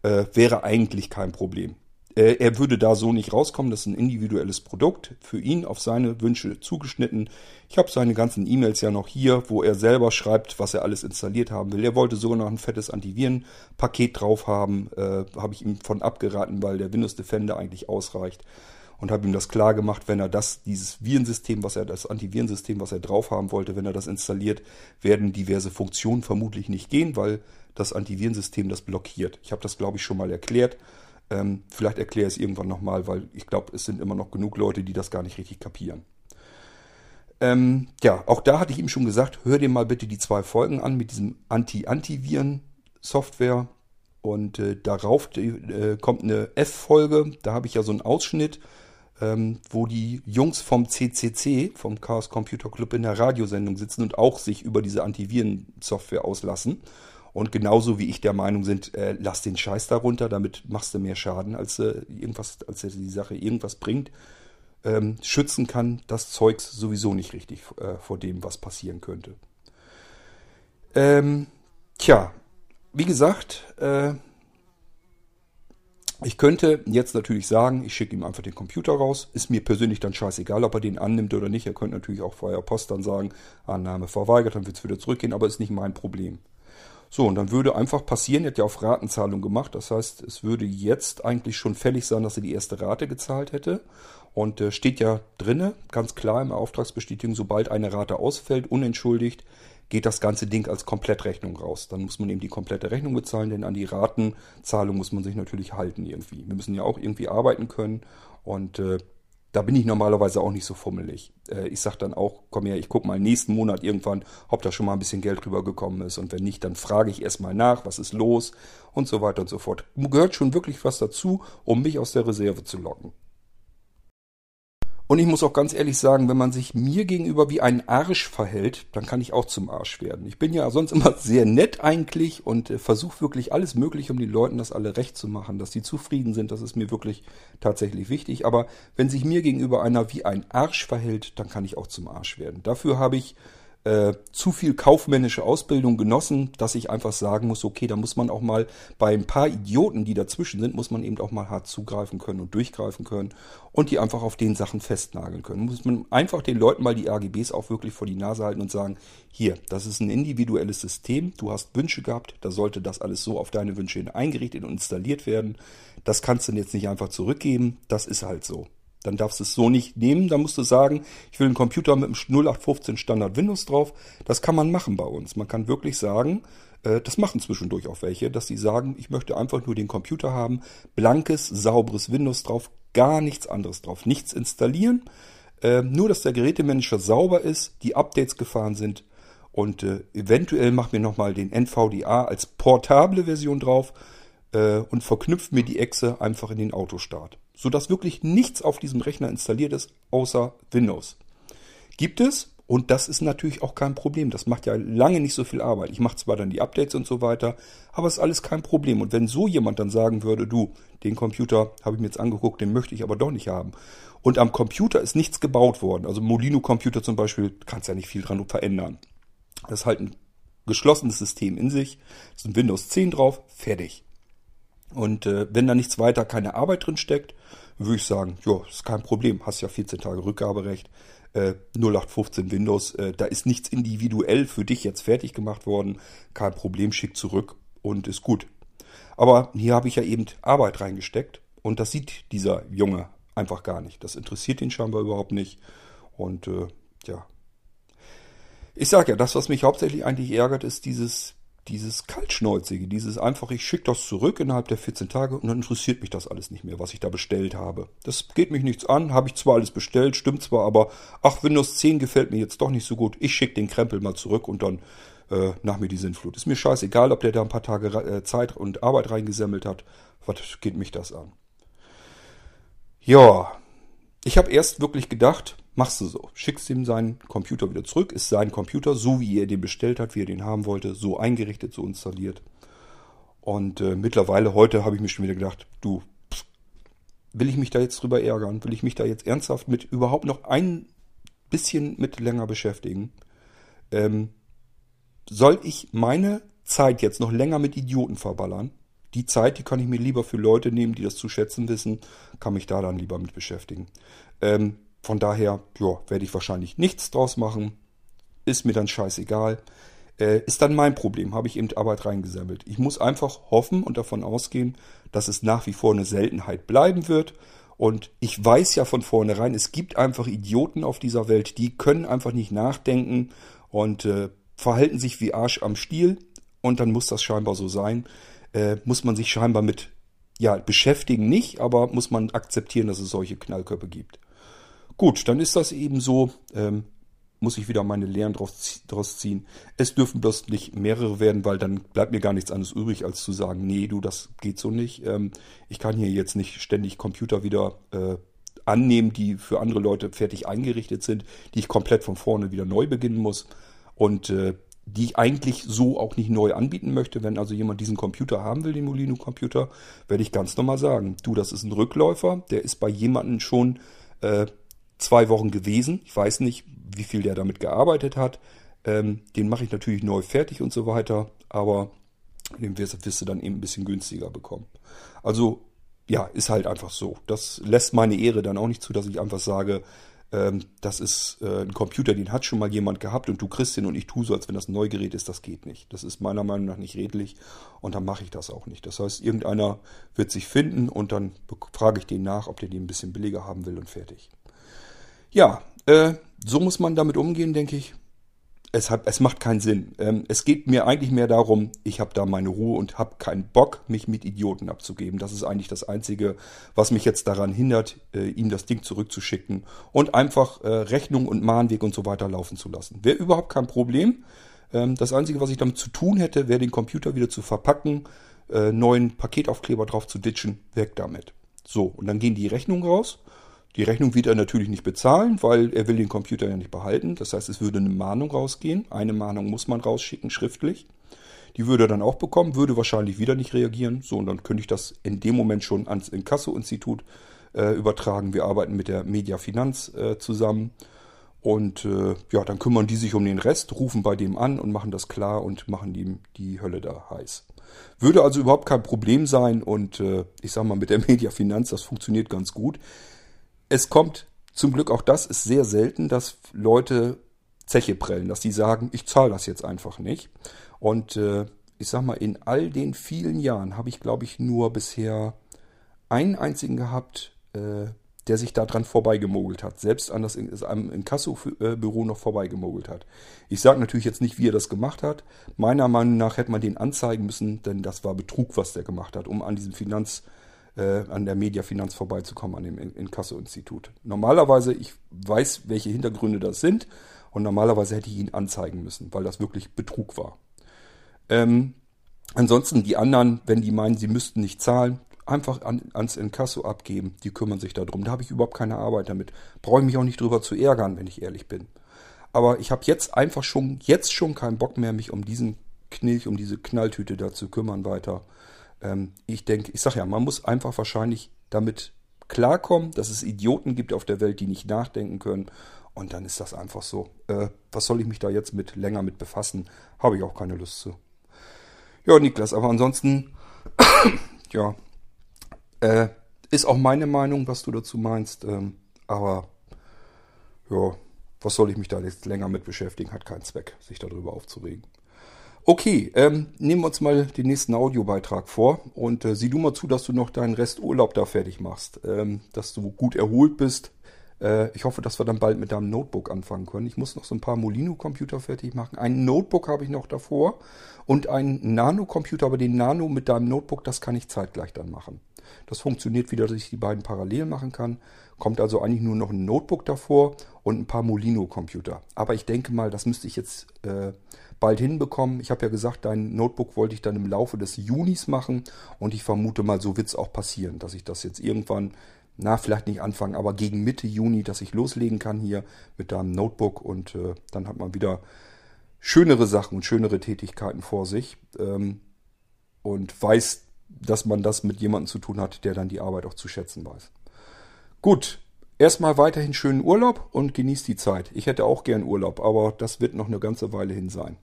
Äh, wäre eigentlich kein Problem. Äh, er würde da so nicht rauskommen. Das ist ein individuelles Produkt, für ihn auf seine Wünsche zugeschnitten. Ich habe seine ganzen E-Mails ja noch hier, wo er selber schreibt, was er alles installiert haben will. Er wollte sogar noch ein fettes Antivirenpaket drauf haben. Äh, habe ich ihm von abgeraten, weil der Windows Defender eigentlich ausreicht und habe ihm das klar gemacht, wenn er das, dieses Virensystem, was er, das Antivirensystem, was er drauf haben wollte, wenn er das installiert, werden diverse Funktionen vermutlich nicht gehen, weil das Antivirensystem das blockiert. Ich habe das, glaube ich, schon mal erklärt. Ähm, vielleicht erkläre ich es irgendwann nochmal, weil ich glaube, es sind immer noch genug Leute, die das gar nicht richtig kapieren. Ähm, ja, auch da hatte ich ihm schon gesagt, hör dir mal bitte die zwei Folgen an mit diesem Anti-Antiviren-Software. Und äh, darauf äh, kommt eine F-Folge, da habe ich ja so einen Ausschnitt, ähm, wo die Jungs vom CCC, vom Chaos Computer Club, in der Radiosendung sitzen und auch sich über diese Antiviren-Software auslassen. Und genauso wie ich der Meinung sind, äh, lass den Scheiß darunter, damit machst du mehr Schaden, als äh, irgendwas, als die Sache irgendwas bringt. Ähm, schützen kann das Zeugs sowieso nicht richtig äh, vor dem, was passieren könnte. Ähm, tja, wie gesagt, äh, ich könnte jetzt natürlich sagen, ich schicke ihm einfach den Computer raus. Ist mir persönlich dann scheißegal, ob er den annimmt oder nicht. Er könnte natürlich auch vorher Post dann sagen, Annahme verweigert, dann wird es wieder zurückgehen, aber ist nicht mein Problem. So, und dann würde einfach passieren, er hat ja auf Ratenzahlung gemacht. Das heißt, es würde jetzt eigentlich schon fällig sein, dass er die erste Rate gezahlt hätte. Und äh, steht ja drinne, ganz klar im Auftragsbestätigung, sobald eine Rate ausfällt, unentschuldigt, geht das ganze Ding als Komplettrechnung raus. Dann muss man eben die komplette Rechnung bezahlen, denn an die Ratenzahlung muss man sich natürlich halten irgendwie. Wir müssen ja auch irgendwie arbeiten können und äh, da bin ich normalerweise auch nicht so fummelig. Äh, ich sage dann auch, komm her, ich guck mal nächsten Monat irgendwann, ob da schon mal ein bisschen Geld rübergekommen ist. Und wenn nicht, dann frage ich erstmal nach, was ist los und so weiter und so fort. Gehört schon wirklich was dazu, um mich aus der Reserve zu locken. Und ich muss auch ganz ehrlich sagen, wenn man sich mir gegenüber wie ein Arsch verhält, dann kann ich auch zum Arsch werden. Ich bin ja sonst immer sehr nett eigentlich und äh, versuche wirklich alles Mögliche, um den Leuten das alle recht zu machen, dass sie zufrieden sind. Das ist mir wirklich tatsächlich wichtig. Aber wenn sich mir gegenüber einer wie ein Arsch verhält, dann kann ich auch zum Arsch werden. Dafür habe ich äh, zu viel kaufmännische Ausbildung genossen, dass ich einfach sagen muss, okay, da muss man auch mal bei ein paar Idioten, die dazwischen sind, muss man eben auch mal hart zugreifen können und durchgreifen können und die einfach auf den Sachen festnageln können. Muss man einfach den Leuten mal die AGBs auch wirklich vor die Nase halten und sagen, hier, das ist ein individuelles System, du hast Wünsche gehabt, da sollte das alles so auf deine Wünsche hin eingerichtet und installiert werden. Das kannst du jetzt nicht einfach zurückgeben, das ist halt so. Dann darfst du es so nicht nehmen. Dann musst du sagen, ich will einen Computer mit einem 0815 Standard Windows drauf. Das kann man machen bei uns. Man kann wirklich sagen, äh, das machen zwischendurch auch welche, dass sie sagen, ich möchte einfach nur den Computer haben, blankes, sauberes Windows drauf, gar nichts anderes drauf, nichts installieren. Äh, nur, dass der Gerätemanager sauber ist, die Updates gefahren sind und äh, eventuell macht mir nochmal den NVDA als portable Version drauf äh, und verknüpft mir die Exe einfach in den Autostart. Sodass wirklich nichts auf diesem Rechner installiert ist, außer Windows. Gibt es, und das ist natürlich auch kein Problem. Das macht ja lange nicht so viel Arbeit. Ich mache zwar dann die Updates und so weiter, aber es ist alles kein Problem. Und wenn so jemand dann sagen würde, du, den Computer habe ich mir jetzt angeguckt, den möchte ich aber doch nicht haben. Und am Computer ist nichts gebaut worden. Also Molino-Computer zum Beispiel, kannst ja nicht viel dran verändern. Das ist halt ein geschlossenes System in sich. Ist ein Windows 10 drauf, fertig. Und äh, wenn da nichts weiter, keine Arbeit drin steckt, würde ich sagen, ja, ist kein Problem, hast ja 14 Tage Rückgaberecht, äh, 0815 Windows, äh, da ist nichts individuell für dich jetzt fertig gemacht worden, kein Problem, schick zurück und ist gut. Aber hier habe ich ja eben Arbeit reingesteckt und das sieht dieser Junge einfach gar nicht. Das interessiert ihn scheinbar überhaupt nicht und äh, ja. Ich sage ja, das, was mich hauptsächlich eigentlich ärgert, ist dieses dieses Kaltschnäuzige, dieses einfach, ich schicke das zurück innerhalb der 14 Tage und dann interessiert mich das alles nicht mehr, was ich da bestellt habe. Das geht mich nichts an, habe ich zwar alles bestellt, stimmt zwar, aber ach, Windows 10 gefällt mir jetzt doch nicht so gut. Ich schicke den Krempel mal zurück und dann äh, nach mir die Sinnflut. Ist mir scheißegal, ob der da ein paar Tage äh, Zeit und Arbeit reingesammelt hat. Was geht mich das an? Ja, ich habe erst wirklich gedacht, machst du so. Schickst ihm seinen Computer wieder zurück, ist sein Computer, so wie er den bestellt hat, wie er den haben wollte, so eingerichtet, so installiert. Und äh, mittlerweile, heute habe ich mir schon wieder gedacht, du, pff, will ich mich da jetzt drüber ärgern? Will ich mich da jetzt ernsthaft mit überhaupt noch ein bisschen mit länger beschäftigen? Ähm, soll ich meine Zeit jetzt noch länger mit Idioten verballern? Die Zeit, die kann ich mir lieber für Leute nehmen, die das zu schätzen wissen, kann mich da dann lieber mit beschäftigen. Ähm, von daher, ja, werde ich wahrscheinlich nichts draus machen. Ist mir dann scheißegal. Äh, ist dann mein Problem, habe ich eben Arbeit reingesammelt. Ich muss einfach hoffen und davon ausgehen, dass es nach wie vor eine Seltenheit bleiben wird. Und ich weiß ja von vornherein, es gibt einfach Idioten auf dieser Welt, die können einfach nicht nachdenken und äh, verhalten sich wie Arsch am Stiel. Und dann muss das scheinbar so sein. Äh, muss man sich scheinbar mit ja, beschäftigen nicht, aber muss man akzeptieren, dass es solche Knallkörper gibt. Gut, dann ist das eben so. Ähm, muss ich wieder meine Lehren draus, draus ziehen. Es dürfen bloß nicht mehrere werden, weil dann bleibt mir gar nichts anderes übrig, als zu sagen, nee, du, das geht so nicht. Ähm, ich kann hier jetzt nicht ständig Computer wieder äh, annehmen, die für andere Leute fertig eingerichtet sind, die ich komplett von vorne wieder neu beginnen muss und äh, die ich eigentlich so auch nicht neu anbieten möchte. Wenn also jemand diesen Computer haben will, den Molino-Computer, werde ich ganz normal sagen, du, das ist ein Rückläufer, der ist bei jemandem schon äh, zwei Wochen gewesen. Ich weiß nicht, wie viel der damit gearbeitet hat. Ähm, den mache ich natürlich neu fertig und so weiter, aber den wirst, wirst, du dann eben ein bisschen günstiger bekommen. Also ja, ist halt einfach so. Das lässt meine Ehre dann auch nicht zu, dass ich einfach sage, ähm, das ist äh, ein Computer, den hat schon mal jemand gehabt und du kriegst den und ich tue so, als wenn das ein Neugerät ist. Das geht nicht. Das ist meiner Meinung nach nicht redlich und dann mache ich das auch nicht. Das heißt, irgendeiner wird sich finden und dann frage ich den nach, ob der den ein bisschen billiger haben will und fertig. Ja, äh, so muss man damit umgehen, denke ich. Es, hat, es macht keinen Sinn. Ähm, es geht mir eigentlich mehr darum, ich habe da meine Ruhe und habe keinen Bock, mich mit Idioten abzugeben. Das ist eigentlich das Einzige, was mich jetzt daran hindert, äh, ihm das Ding zurückzuschicken und einfach äh, Rechnung und Mahnweg und so weiter laufen zu lassen. Wäre überhaupt kein Problem. Ähm, das Einzige, was ich damit zu tun hätte, wäre den Computer wieder zu verpacken, äh, neuen Paketaufkleber drauf zu ditchen, weg damit. So, und dann gehen die Rechnungen raus die Rechnung wird er natürlich nicht bezahlen, weil er will den Computer ja nicht behalten. Das heißt, es würde eine Mahnung rausgehen. Eine Mahnung muss man rausschicken, schriftlich. Die würde er dann auch bekommen, würde wahrscheinlich wieder nicht reagieren. So, und dann könnte ich das in dem Moment schon ans Inkasso-Institut äh, übertragen. Wir arbeiten mit der Media Finanz äh, zusammen. Und äh, ja, dann kümmern die sich um den Rest, rufen bei dem an und machen das klar und machen ihm die Hölle da heiß. Würde also überhaupt kein Problem sein und äh, ich sag mal, mit der Media Finanz, das funktioniert ganz gut es kommt zum Glück auch das ist sehr selten, dass Leute Zeche prellen, dass die sagen, ich zahle das jetzt einfach nicht. Und äh, ich sag mal, in all den vielen Jahren habe ich, glaube ich, nur bisher einen einzigen gehabt, äh, der sich daran vorbeigemogelt hat, selbst an das Inkasso-Büro noch vorbeigemogelt hat. Ich sage natürlich jetzt nicht, wie er das gemacht hat. Meiner Meinung nach hätte man den anzeigen müssen, denn das war Betrug, was der gemacht hat, um an diesem Finanz äh, an der Mediafinanz vorbeizukommen, an dem Inkasso-Institut. Normalerweise, ich weiß, welche Hintergründe das sind und normalerweise hätte ich ihn anzeigen müssen, weil das wirklich Betrug war. Ähm, ansonsten die anderen, wenn die meinen, sie müssten nicht zahlen, einfach an, ans Inkasso abgeben. Die kümmern sich darum. Da habe ich überhaupt keine Arbeit damit. Brauche ich mich auch nicht drüber zu ärgern, wenn ich ehrlich bin. Aber ich habe jetzt einfach schon, jetzt schon keinen Bock mehr, mich um diesen Knilch, um diese Knalltüte da zu kümmern weiter. Ähm, ich denke, ich sage ja, man muss einfach wahrscheinlich damit klarkommen, dass es Idioten gibt auf der Welt, die nicht nachdenken können. Und dann ist das einfach so. Äh, was soll ich mich da jetzt mit länger mit befassen? Habe ich auch keine Lust zu. Ja, Niklas, aber ansonsten, ja, äh, ist auch meine Meinung, was du dazu meinst. Ähm, aber ja, was soll ich mich da jetzt länger mit beschäftigen? Hat keinen Zweck, sich darüber aufzuregen. Okay, ähm, nehmen wir uns mal den nächsten Audiobeitrag vor und äh, sieh du mal zu, dass du noch deinen Rest Urlaub da fertig machst, ähm, dass du gut erholt bist. Äh, ich hoffe, dass wir dann bald mit deinem Notebook anfangen können. Ich muss noch so ein paar Molino-Computer fertig machen. Ein Notebook habe ich noch davor und einen Nano-Computer, aber den Nano mit deinem Notebook, das kann ich zeitgleich dann machen. Das funktioniert wieder, dass ich die beiden parallel machen kann. Kommt also eigentlich nur noch ein Notebook davor und ein paar Molino-Computer. Aber ich denke mal, das müsste ich jetzt äh, bald hinbekommen. Ich habe ja gesagt, dein Notebook wollte ich dann im Laufe des Junis machen und ich vermute mal, so wird es auch passieren, dass ich das jetzt irgendwann, na, vielleicht nicht anfangen, aber gegen Mitte Juni, dass ich loslegen kann hier mit deinem Notebook und äh, dann hat man wieder schönere Sachen und schönere Tätigkeiten vor sich ähm, und weiß, dass man das mit jemandem zu tun hat, der dann die Arbeit auch zu schätzen weiß. Gut, Erstmal weiterhin schönen Urlaub und genießt die Zeit. Ich hätte auch gern Urlaub, aber das wird noch eine ganze Weile hin sein.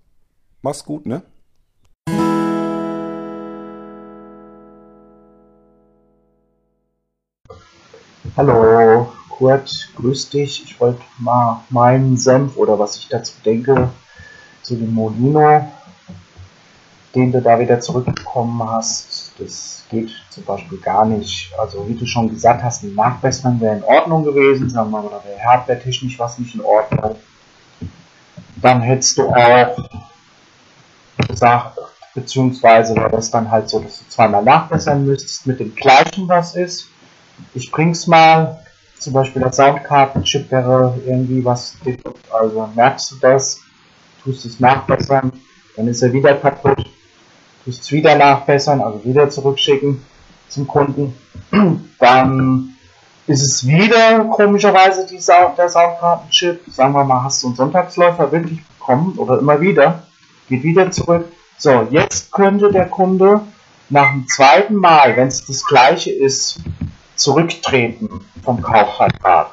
Mach's gut, ne? Hallo, Kurt, grüß dich. Ich wollte mal meinen Senf oder was ich dazu denke zu dem Molino, den du da wieder zurückbekommen hast. Das geht zum Beispiel gar nicht. Also wie du schon gesagt hast, ein Nachbessern wäre in Ordnung gewesen. Sagen wir mal, da wäre hardware-technisch was nicht in Ordnung. Dann hättest du auch gesagt, beziehungsweise wäre das dann halt so, dass du zweimal nachbessern müsstest mit dem gleichen, was ist. Ich bring's mal, zum Beispiel der Soundkartenchip wäre irgendwie was, also merkst du das, tust es nachbessern, dann ist er wieder kaputt, es wieder nachbessern, also wieder zurückschicken zum Kunden, dann ist es wieder komischerweise die Sound, der Soundkartenchip, sagen wir mal, hast du einen Sonntagsläufer wirklich bekommen oder immer wieder, geht wieder zurück, so, jetzt könnte der Kunde nach dem zweiten Mal, wenn es das gleiche ist, zurücktreten vom Kaufvertrag.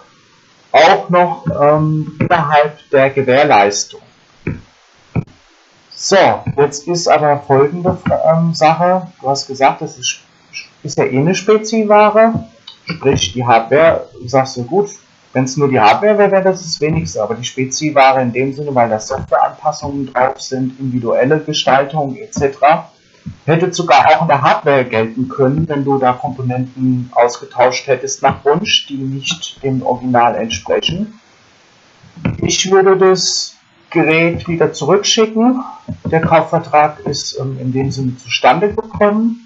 Auch noch ähm, innerhalb der Gewährleistung. So, jetzt ist aber folgende ähm, Sache. Du hast gesagt, das ist, ist ja eh eine Speziware. Sprich, die Hardware, sagst du gut, wenn es nur die Hardware wäre, wäre das das wenigste, aber die Speziware in dem Sinne, weil da Softwareanpassungen drauf sind, individuelle Gestaltung etc., hätte sogar auch in der Hardware gelten können, wenn du da Komponenten ausgetauscht hättest nach Wunsch, die nicht dem Original entsprechen. Ich würde das Gerät wieder zurückschicken. Der Kaufvertrag ist ähm, in dem Sinne zustande gekommen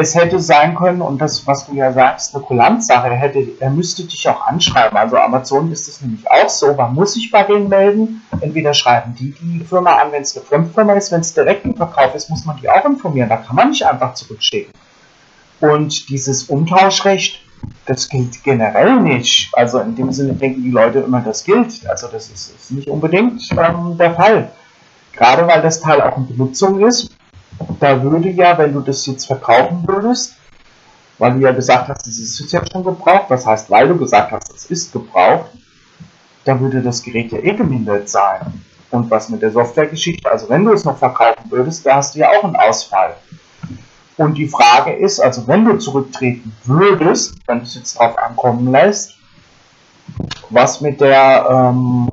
es hätte sein können, und das, was du ja sagst, eine Kulanzsache, er, hätte, er müsste dich auch anschreiben. Also Amazon ist es nämlich auch so, man muss sich bei denen melden. Entweder schreiben die die Firma an, wenn es eine Fremdfirma ist, wenn es direkt ein Verkauf ist, muss man die auch informieren. Da kann man nicht einfach zurückschicken. Und dieses Umtauschrecht, das gilt generell nicht. Also in dem Sinne denken die Leute immer, das gilt. Also das ist, ist nicht unbedingt ähm, der Fall. Gerade weil das Teil auch in Benutzung ist da würde ja, wenn du das jetzt verkaufen würdest, weil du ja gesagt hast, es ist jetzt schon gebraucht, das heißt, weil du gesagt hast, es ist gebraucht, dann würde das Gerät ja eh gemindert sein. Und was mit der Softwaregeschichte, also wenn du es noch verkaufen würdest, da hast du ja auch einen Ausfall. Und die Frage ist, also wenn du zurücktreten würdest, wenn du es jetzt drauf ankommen lässt, was mit der ähm,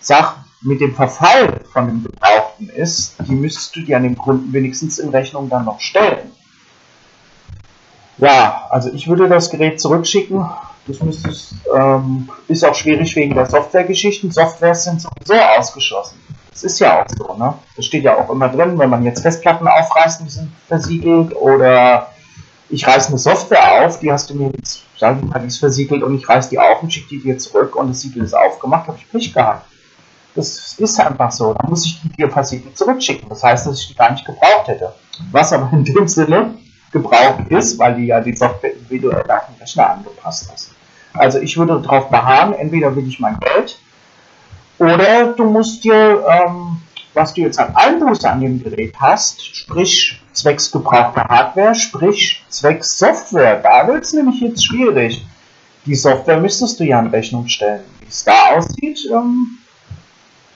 Sache, mit dem Verfall von dem Gebrauchten ist, die müsstest du dir an den Kunden wenigstens in Rechnung dann noch stellen. Ja, also ich würde das Gerät zurückschicken. Das müsstest, ähm, ist auch schwierig wegen der Softwaregeschichten. Softwares sind sowieso ausgeschlossen. Das ist ja auch so, ne? Das steht ja auch immer drin, wenn man jetzt Festplatten aufreißt, die sind versiegelt oder ich reiße eine Software auf, die hast du mir jetzt, sag ich mal, die ist versiegelt und ich reiße die auf und schicke die dir zurück und das Siegel ist aufgemacht, habe ich Pech gehabt. Das ist einfach so. Da muss ich die dir versiegelt zurückschicken. Das heißt, dass ich die gar nicht gebraucht hätte. Was aber in dem Sinne gebraucht ist, weil die ja die Software individuell nach dem Rechner angepasst hast. Also ich würde darauf beharren, entweder will ich mein Geld oder du musst dir, ähm, was du jetzt an Einbuße an dem Gerät hast, sprich zwecks gebrauchter Hardware, sprich zwecks Software, da wird es nämlich jetzt schwierig. Die Software müsstest du ja in Rechnung stellen. Wie es da aussieht, ähm,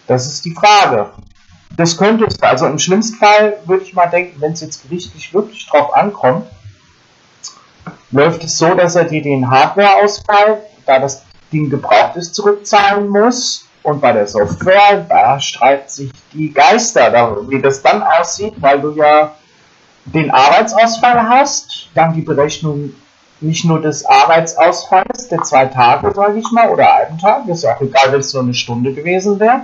das ist die Frage. Das könnte es, also im schlimmsten Fall würde ich mal denken, wenn es jetzt gerichtlich wirklich drauf ankommt, läuft es so, dass er dir den Hardwareausfall, da das Ding gebraucht ist, zurückzahlen muss. Und bei der Software, da streiten sich die Geister, wie das dann aussieht, weil du ja den Arbeitsausfall hast, dann die Berechnung nicht nur des Arbeitsausfalls der zwei Tage, sage ich mal, oder einen Tag, ist ja auch egal, wenn es nur eine Stunde gewesen wäre,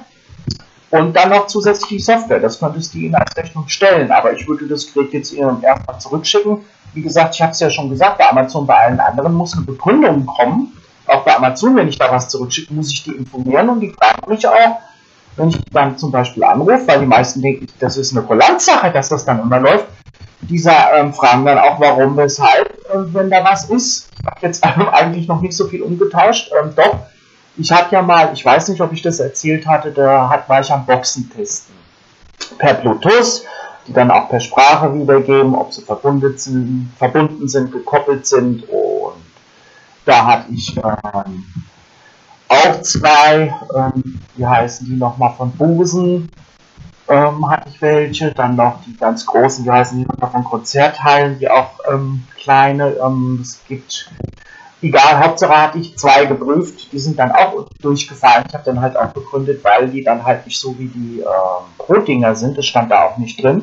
und dann noch zusätzlich die Software. Das könntest du ihnen als Rechnung stellen. Aber ich würde das Gerät jetzt ihnen erstmal zurückschicken. Wie gesagt, ich habe es ja schon gesagt, bei Amazon, bei allen anderen muss eine Begründung kommen. Auch bei Amazon, wenn ich da was zurückschicke, muss ich die informieren und die fragen mich auch, wenn ich dann zum Beispiel anrufe, weil die meisten denken, das ist eine Kulanzsache, dass das dann immer läuft. Dieser ähm, fragen dann auch, warum, weshalb, äh, wenn da was ist. Ich habe jetzt eigentlich noch nicht so viel umgetauscht. Ähm, doch, ich habe ja mal, ich weiß nicht, ob ich das erzählt hatte, da hat, war ich am Boxen testen. Per Bluetooth, die dann auch per Sprache wiedergeben, ob sie verbunden sind, verbunden sind gekoppelt sind. Und da hatte ich ähm, auch zwei, ähm, wie heißen die nochmal von Busen, ähm, hatte ich welche. Dann noch die ganz großen, wie heißen die nochmal von Konzertteilen, die auch ähm, kleine, ähm, es gibt egal, Hauptsache hatte ich zwei geprüft, die sind dann auch durchgefallen. Ich habe dann halt auch begründet, weil die dann halt nicht so wie die äh, Pro-Dinger sind, das stand da auch nicht drin.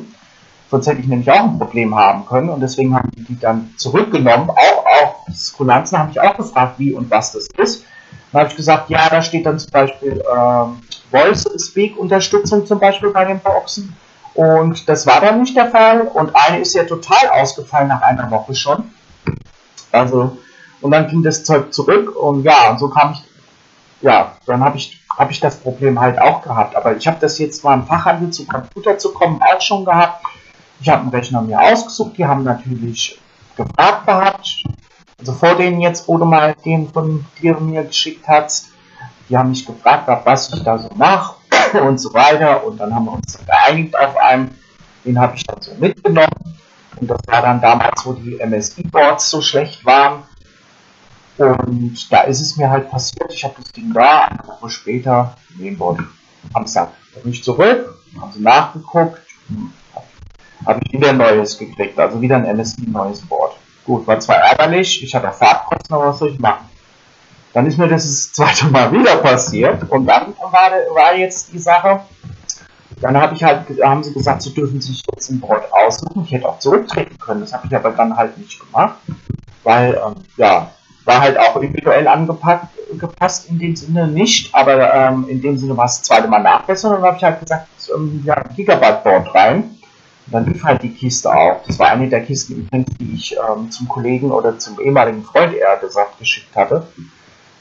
Sonst hätte ich nämlich auch ein Problem haben können und deswegen haben die die dann zurückgenommen. Auch das Kulanzen habe ich auch gefragt, wie und was das ist. Dann habe ich gesagt, ja, da steht dann zum Beispiel äh, Voice Speak Unterstützung zum Beispiel bei den Boxen Und das war dann nicht der Fall. Und eine ist ja total ausgefallen nach einer Woche schon. Also, und dann ging das Zeug zurück und ja, und so kam ich, ja, dann habe ich, hab ich das Problem halt auch gehabt. Aber ich habe das jetzt mal im Fachhandel zu Computer zu kommen auch schon gehabt. Ich habe einen Rechner mir ausgesucht, die haben natürlich gefragt gehabt. Also vor denen jetzt, wo du mal den von dir mir geschickt hast, die haben mich gefragt, was ich da so mache und so weiter. Und dann haben wir uns geeinigt auf einen, den habe ich dann so mitgenommen. Und das war dann damals, wo die MSI-Boards so schlecht waren. Und da ist es mir halt passiert, ich habe das Ding da, eine Woche später, Mainboard am Sack. Da bin ich zurück, haben sie nachgeguckt, habe ich wieder ein neues gekriegt, also wieder ein MSI neues Board. Gut, war zwar ärgerlich, ich hatte Fahrtkosten, aber was soll ich machen? Dann ist mir das das zweite Mal wieder passiert und dann war, war jetzt die Sache, dann habe ich halt, haben sie gesagt, sie dürfen sich jetzt ein Board aussuchen. Ich hätte auch zurücktreten können, das habe ich aber dann halt nicht gemacht, weil, ähm, ja, war halt auch individuell angepackt, gepasst in dem Sinne nicht, aber ähm, in dem Sinne war es das zweite Mal nachbessern und dann habe ich halt gesagt, ähm, ja, Gigabyte Board rein. Und dann lief halt die Kiste auch. Das war eine der Kisten übrigens, die ich ähm, zum Kollegen oder zum ehemaligen Freund eher gesagt geschickt hatte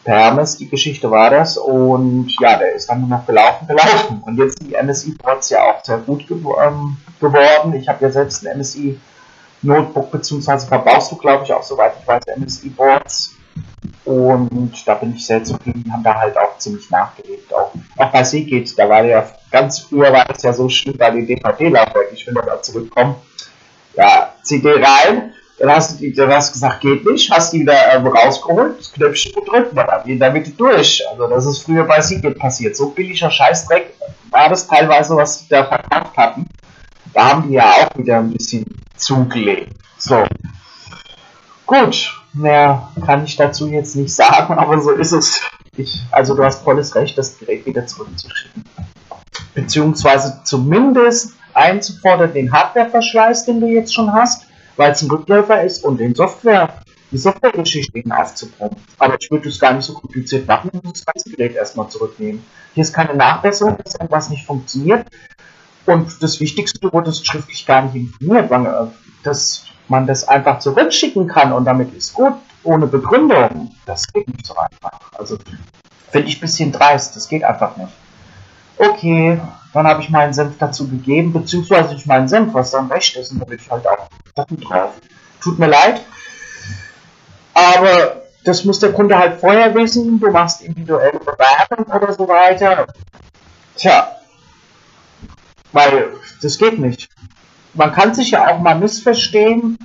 per Hermes, die Geschichte war das. Und ja, der ist dann nur noch gelaufen, gelaufen. Und jetzt sind die MSI-Boards ja auch sehr gut ge ähm, geworden. Ich habe ja selbst ein MSI-Notebook, beziehungsweise verbaust du, glaube ich, auch, soweit ich weiß, MSI-Boards. Und da bin ich sehr zufrieden, haben da halt auch ziemlich nachgelegt. Auch, auch bei Seagate, da war ja ganz früher war es ja so schlimm bei den DVD-Laufwerk, ich will da zurückkommen. Ja, CD rein, dann hast du, dann hast gesagt, geht nicht, hast die wieder äh, rausgeholt, das Knöpfchen gedrückt, war dann in der Mitte durch. Also das ist früher bei Seagate passiert. So billiger Scheißdreck war das teilweise, was die da verkauft hatten. Da haben die ja auch wieder ein bisschen zugelegt. So. Gut, mehr kann ich dazu jetzt nicht sagen, aber so ist es. Ich, also du hast volles Recht, das Gerät wieder zurückzuschicken. Beziehungsweise zumindest einzufordern den Hardwareverschleiß, den du jetzt schon hast weil es ein Rückläufer ist und den Software, die Softwaregeschichte aufzubauen. Aber ich würde es gar nicht so kompliziert machen und das ganze Gerät erstmal zurücknehmen. Hier ist keine Nachbesserung, dass irgendwas nicht funktioniert. Und das Wichtigste, du wurdest schriftlich gar nicht informiert, äh, dass man das einfach zurückschicken kann und damit ist gut, ohne Begründung. Das geht nicht so einfach. Also finde ich ein bisschen dreist, das geht einfach nicht. Okay, dann habe ich meinen Senf dazu gegeben, beziehungsweise ich meinen Senf, was dann recht ist, und da bin ich halt auch Sachen drauf. Tut mir leid, aber das muss der Kunde halt vorher wissen, du machst individuelle Bewerbung oder so weiter. Tja, weil das geht nicht. Man kann sich ja auch mal missverstehen,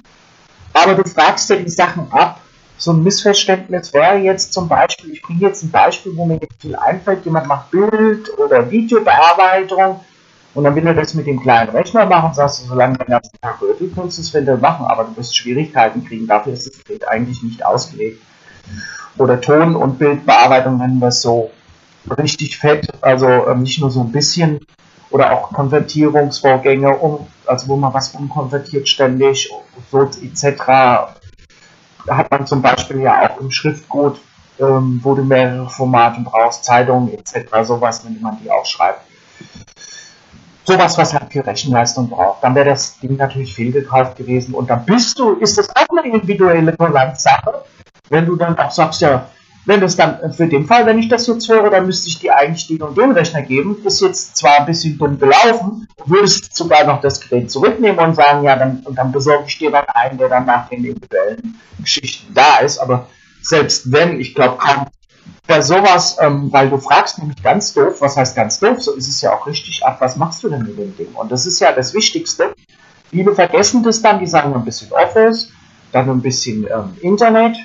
aber du fragst ja die Sachen ab so ein Missverständnis wäre jetzt zum Beispiel, ich bringe jetzt ein Beispiel, wo mir jetzt viel einfällt, jemand macht Bild- oder Videobearbeitung und dann will er das mit dem kleinen Rechner machen, sagst du, solange du den ganzen Tag Rötel kannst du es wenn machen, aber du wirst Schwierigkeiten kriegen, dafür ist das Gerät eigentlich nicht ausgelegt. Oder Ton- und Bildbearbeitung nennen wir es so richtig fett, also ähm, nicht nur so ein bisschen oder auch Konvertierungsvorgänge, um, also wo man was umkonvertiert ständig, so etc hat man zum Beispiel ja auch im Schriftgut, ähm, wo du mehrere Formate brauchst, Zeitungen etc., sowas, wenn man die auch schreibt. Sowas, was halt viel Rechenleistung braucht. Dann wäre das Ding natürlich fehlgekauft gewesen und dann bist du, ist das auch eine individuelle Toleranzsache, wenn du dann auch sagst, ja, wenn das dann für den Fall, wenn ich das jetzt höre, dann müsste ich dir eigentlich den und den Rechner geben. Ist jetzt zwar ein bisschen dumm gelaufen, würdest sogar noch das Gerät zurücknehmen und sagen, ja, dann, und dann besorge ich dir dann einen, der dann nach den individuellen Geschichten da ist. Aber selbst wenn, ich glaube kaum bei sowas, ähm, weil du fragst nämlich ganz doof, was heißt ganz doof, so ist es ja auch richtig, ach, was machst du denn mit dem Ding? Und das ist ja das Wichtigste. Viele vergessen das dann, die sagen ein bisschen Office, dann ein bisschen ähm, Internet,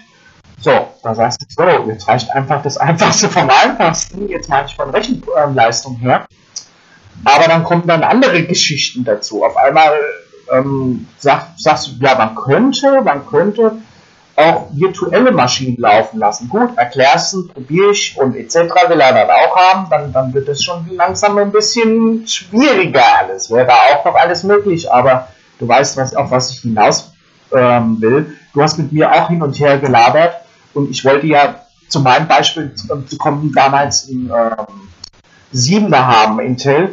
so, da sagst du, so, jetzt reicht einfach das Einfachste vom Einfachsten, jetzt meine ich von Rechenleistung her. Aber dann kommen dann andere Geschichten dazu. Auf einmal ähm, sag, sagst du, ja, man könnte, man könnte auch virtuelle Maschinen laufen lassen. Gut, erklärst du, probiere ich und etc. will er dann auch haben, dann, dann wird es schon langsam ein bisschen schwieriger alles. Wäre auch noch alles möglich, aber du weißt, was, auf was ich hinaus ähm, will. Du hast mit mir auch hin und her gelabert und ich wollte ja zu meinem Beispiel zu kommen, damals ein ähm, 7er haben, Intel.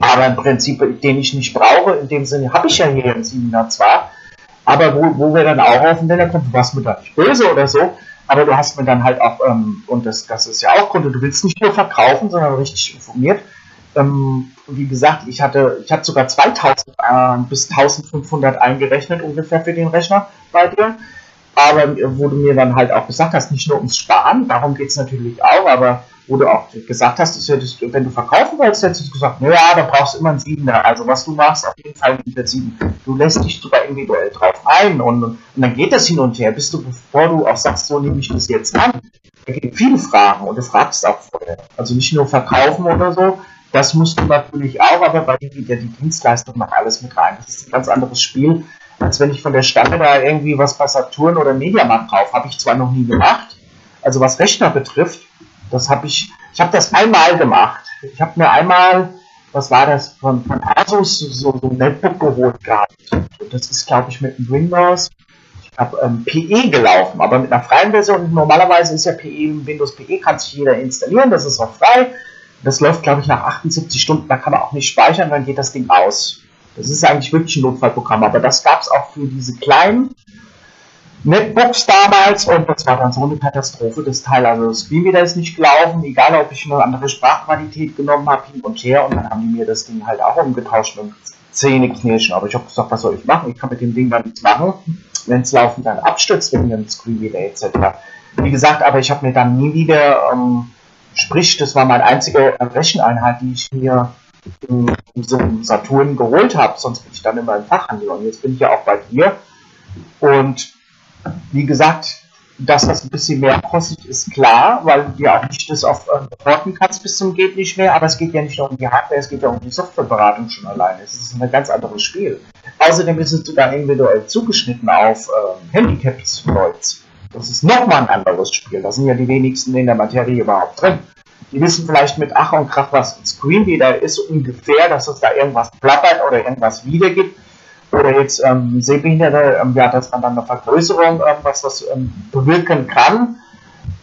aber im Prinzip, den ich nicht brauche, in dem Sinne habe ich ja hier einen 7er zwar, aber wo, wo wir dann auch auf den Nenner kommen, du warst mir da nicht böse oder so, aber du hast mir dann halt auch, ähm, und das, das ist ja auch Grund, du willst nicht nur verkaufen, sondern richtig informiert. Ähm, wie gesagt, ich hatte, ich hatte sogar 2000 äh, bis 1500 eingerechnet ungefähr für den Rechner bei dir. Aber wo du mir dann halt auch gesagt hast, nicht nur ums Sparen, darum geht's natürlich auch, aber wo du auch gesagt hast, das, wenn du verkaufen willst, hättest du gesagt, naja, da brauchst du immer einen Siebener. Also was du machst, auf jeden Fall der Sieben. Du lässt dich sogar individuell drauf ein und, und dann geht das hin und her, bis du, bevor du auch sagst, so nehme ich das jetzt an. Da gibt viele Fragen und du fragst auch vorher. Also nicht nur verkaufen oder so, das musst du natürlich auch, aber bei dir geht ja die Dienstleistung noch alles mit rein. Das ist ein ganz anderes Spiel, als wenn ich von der Stange da irgendwie was bei Saturn oder Mediamarkt drauf habe ich zwar noch nie gemacht. Also was Rechner betrifft, das habe ich, ich habe das einmal gemacht. Ich habe mir einmal, was war das, von, von Asus so, so ein Netbook geholt gehabt. Und das ist, glaube ich, mit einem Windows, ich habe ähm, PE gelaufen, aber mit einer freien Version. Normalerweise ist ja PE, Windows PE kann sich jeder installieren, das ist auch frei. Das läuft, glaube ich, nach 78 Stunden, da kann man auch nicht speichern, dann geht das Ding aus. Das ist eigentlich wirklich ein Notfallprogramm, aber das gab es auch für diese kleinen Netbooks damals und das war dann so eine Katastrophe, das Teil. Also das Screenreader ist nicht gelaufen, egal ob ich eine andere Sprachqualität genommen habe, hin und her und dann haben die mir das Ding halt auch umgetauscht und Zähne knirschen. Aber ich habe gesagt, was soll ich machen? Ich kann mit dem Ding dann nichts machen, wenn es laufend dann abstürzt wegen dem Screenreader etc. Wie gesagt, aber ich habe mir dann nie wieder, ähm, sprich, das war meine einzige Recheneinheit, die ich mir so einem Saturn geholt habe, sonst bin ich dann immer im Fachhandel und jetzt bin ich ja auch bei dir und wie gesagt, dass das ein bisschen mehr kostet, ist klar, weil du ja auch nicht das auf äh, kannst bis zum geht nicht mehr, aber es geht ja nicht nur um die Hardware, es geht ja um die Softwareberatung schon alleine. Es ist ein ganz anderes Spiel. Außerdem ist es sogar individuell zugeschnitten auf äh, Handicaps-Leute. Das ist nochmal ein anderes Spiel. Da sind ja die wenigsten in der Materie überhaupt drin. Die wissen vielleicht mit Ach und Krach, was ein Screenreader ist, ungefähr, dass es da irgendwas plappert oder irgendwas wiedergibt. Oder jetzt ähm, Sehbehinderte, ähm, ja, dass man dann eine Vergrößerung, ähm, was ähm, bewirken kann,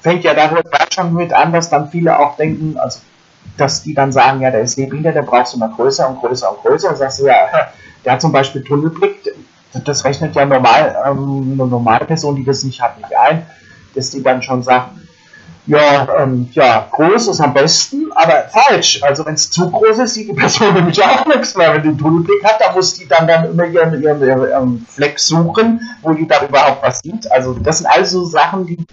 fängt ja darüber schon mit an, dass dann viele auch denken, also dass die dann sagen, ja, der ist sehbehindert, der braucht du mal größer und größer und größer. Sagst du, ja, der hat zum Beispiel Tunnelblick, das rechnet ja normal, ähm, eine normale Person, die das nicht hat, nicht ein, dass die dann schon sagt, ja, ähm, ja, groß ist am besten, aber falsch. Also wenn es zu groß ist, sieht die Person nämlich auch nichts mehr. Wenn die Tunnelblick hat, da muss die dann, dann immer ihren, ihren, ihren Fleck suchen, wo die da überhaupt was sieht. Also das sind also Sachen, die,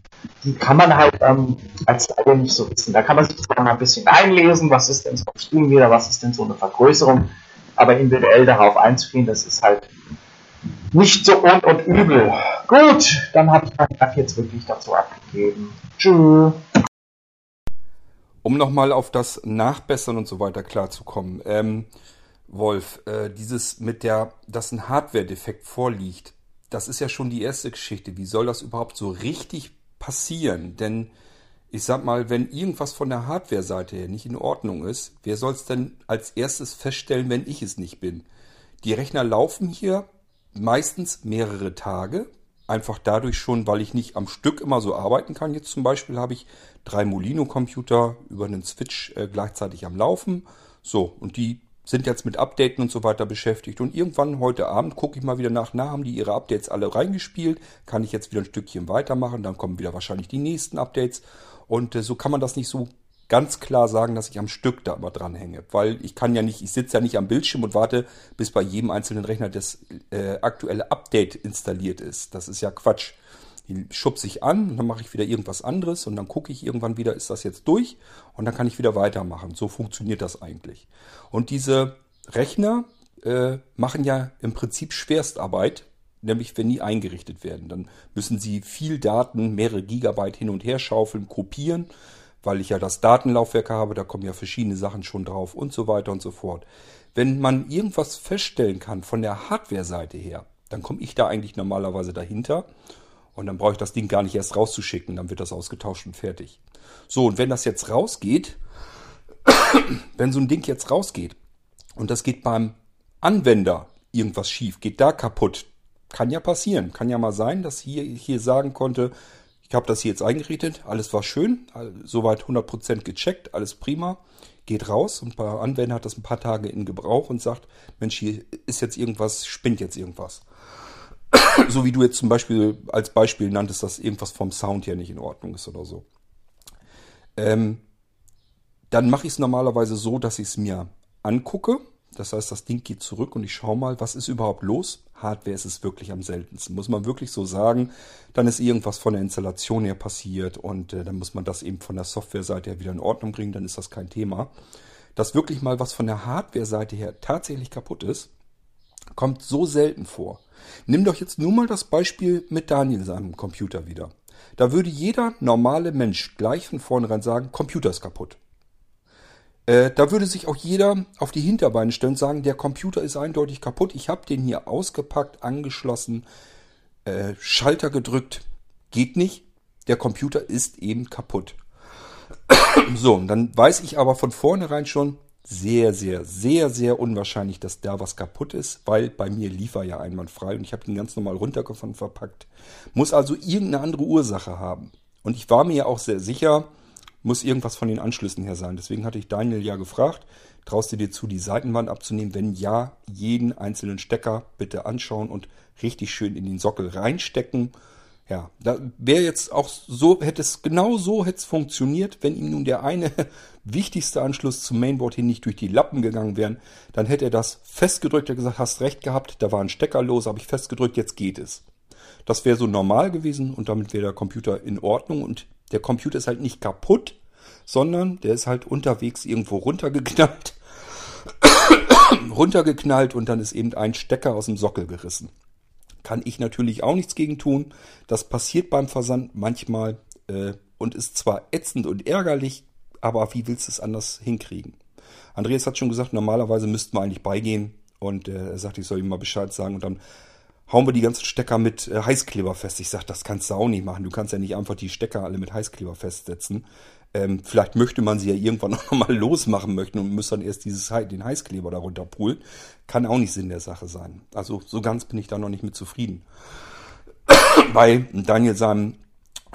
die kann man halt ähm, als Laie nicht so wissen. Da kann man sich mal ein bisschen einlesen, was ist denn so ein Stream wieder, was ist denn so eine Vergrößerung, aber individuell darauf einzugehen, das ist halt nicht so und und übel. Gut, dann habe ich meinen Kaff jetzt wirklich dazu abgegeben. Tschüss. Um nochmal auf das Nachbessern und so weiter klarzukommen. Ähm, Wolf, äh, dieses mit der, dass ein Hardware-Defekt vorliegt, das ist ja schon die erste Geschichte. Wie soll das überhaupt so richtig passieren? Denn ich sag mal, wenn irgendwas von der Hardware-Seite her nicht in Ordnung ist, wer soll es denn als erstes feststellen, wenn ich es nicht bin? Die Rechner laufen hier meistens mehrere Tage. Einfach dadurch schon, weil ich nicht am Stück immer so arbeiten kann. Jetzt zum Beispiel habe ich drei Molino-Computer über einen Switch äh, gleichzeitig am Laufen. So, und die sind jetzt mit Updaten und so weiter beschäftigt. Und irgendwann heute Abend gucke ich mal wieder nach, na, haben die ihre Updates alle reingespielt? Kann ich jetzt wieder ein Stückchen weitermachen? Dann kommen wieder wahrscheinlich die nächsten Updates. Und äh, so kann man das nicht so ganz klar sagen, dass ich am Stück da immer dran hänge. Weil ich kann ja nicht, ich sitze ja nicht am Bildschirm und warte, bis bei jedem einzelnen Rechner das äh, aktuelle Update installiert ist. Das ist ja Quatsch. Die schubse ich an und dann mache ich wieder irgendwas anderes und dann gucke ich irgendwann wieder, ist das jetzt durch und dann kann ich wieder weitermachen. So funktioniert das eigentlich. Und diese Rechner äh, machen ja im Prinzip Schwerstarbeit, nämlich wenn die eingerichtet werden. Dann müssen sie viel Daten, mehrere Gigabyte hin und her schaufeln, kopieren weil ich ja das Datenlaufwerk habe, da kommen ja verschiedene Sachen schon drauf und so weiter und so fort. Wenn man irgendwas feststellen kann von der Hardware-Seite her, dann komme ich da eigentlich normalerweise dahinter und dann brauche ich das Ding gar nicht erst rauszuschicken, dann wird das ausgetauscht und fertig. So, und wenn das jetzt rausgeht, wenn so ein Ding jetzt rausgeht und das geht beim Anwender irgendwas schief, geht da kaputt, kann ja passieren. Kann ja mal sein, dass hier, hier sagen konnte, Ich habe das hier jetzt eingerichtet, alles war schön, soweit 100% gecheckt, alles prima. Geht raus und bei Anwender hat das ein paar Tage in Gebrauch und sagt, Mensch, hier ist jetzt irgendwas, spinnt jetzt irgendwas. so wie du jetzt zum Beispiel als Beispiel nanntest, dass irgendwas vom Sound her nicht in Ordnung ist oder so. Ähm, dann mache ich es normalerweise so, dass ich es mir angucke. Das heißt, das Ding geht zurück und ich schaue mal, was ist überhaupt los. Hardware ist es wirklich am seltensten. Muss man wirklich so sagen. Dann ist irgendwas von der Installation her passiert und äh, dann muss man das eben von der Softwareseite her wieder in Ordnung bringen. Dann ist das kein Thema. Dass wirklich mal was von der Hardware-Seite her tatsächlich kaputt ist, kommt so selten vor. Nimm doch jetzt nur mal das Beispiel mit Daniel seinem Computer wieder. Da würde jeder normale Mensch gleich von vornherein sagen, Computer ist kaputt. Äh, da würde sich auch jeder auf die Hinterbeine stellen und sagen, der Computer ist eindeutig kaputt. Ich habe den hier ausgepackt, angeschlossen, äh, Schalter gedrückt. Geht nicht. Der Computer ist eben kaputt. so, dann weiß ich aber von vornherein schon, sehr, sehr, sehr, sehr unwahrscheinlich, dass da was kaputt ist, weil bei mir lief er ja einwandfrei und ich habe den ganz normal runtergefahren verpackt. Muss also irgendeine andere Ursache haben. Und ich war mir ja auch sehr sicher, muss irgendwas von den Anschlüssen her sein. Deswegen hatte ich Daniel ja gefragt, traust du dir zu, die Seitenwand abzunehmen? Wenn ja, jeden einzelnen Stecker bitte anschauen und richtig schön in den Sockel reinstecken. Ja, da wäre jetzt auch so, hätte es genau so hätte es funktioniert, wenn ihm nun der eine wichtigste Anschluss zum Mainboard hin nicht durch die Lappen gegangen wäre, dann hätte er das festgedrückt, er gesagt, hast recht gehabt, da war ein Stecker los, habe ich festgedrückt, jetzt geht es. Das wäre so normal gewesen und damit wäre der Computer in Ordnung und der Computer ist halt nicht kaputt, sondern der ist halt unterwegs irgendwo runtergeknallt. runtergeknallt und dann ist eben ein Stecker aus dem Sockel gerissen. Kann ich natürlich auch nichts gegen tun. Das passiert beim Versand manchmal äh, und ist zwar ätzend und ärgerlich, aber wie willst du es anders hinkriegen? Andreas hat schon gesagt, normalerweise müssten wir eigentlich beigehen und äh, er sagt, ich soll ihm mal Bescheid sagen und dann hauen wir die ganzen Stecker mit äh, Heißkleber fest. Ich sage, das kannst du auch nicht machen. Du kannst ja nicht einfach die Stecker alle mit Heißkleber festsetzen. Ähm, vielleicht möchte man sie ja irgendwann noch mal losmachen möchten und muss dann erst dieses, den Heißkleber darunter poolen. Kann auch nicht Sinn der Sache sein. Also so ganz bin ich da noch nicht mit zufrieden. Bei Daniel seinem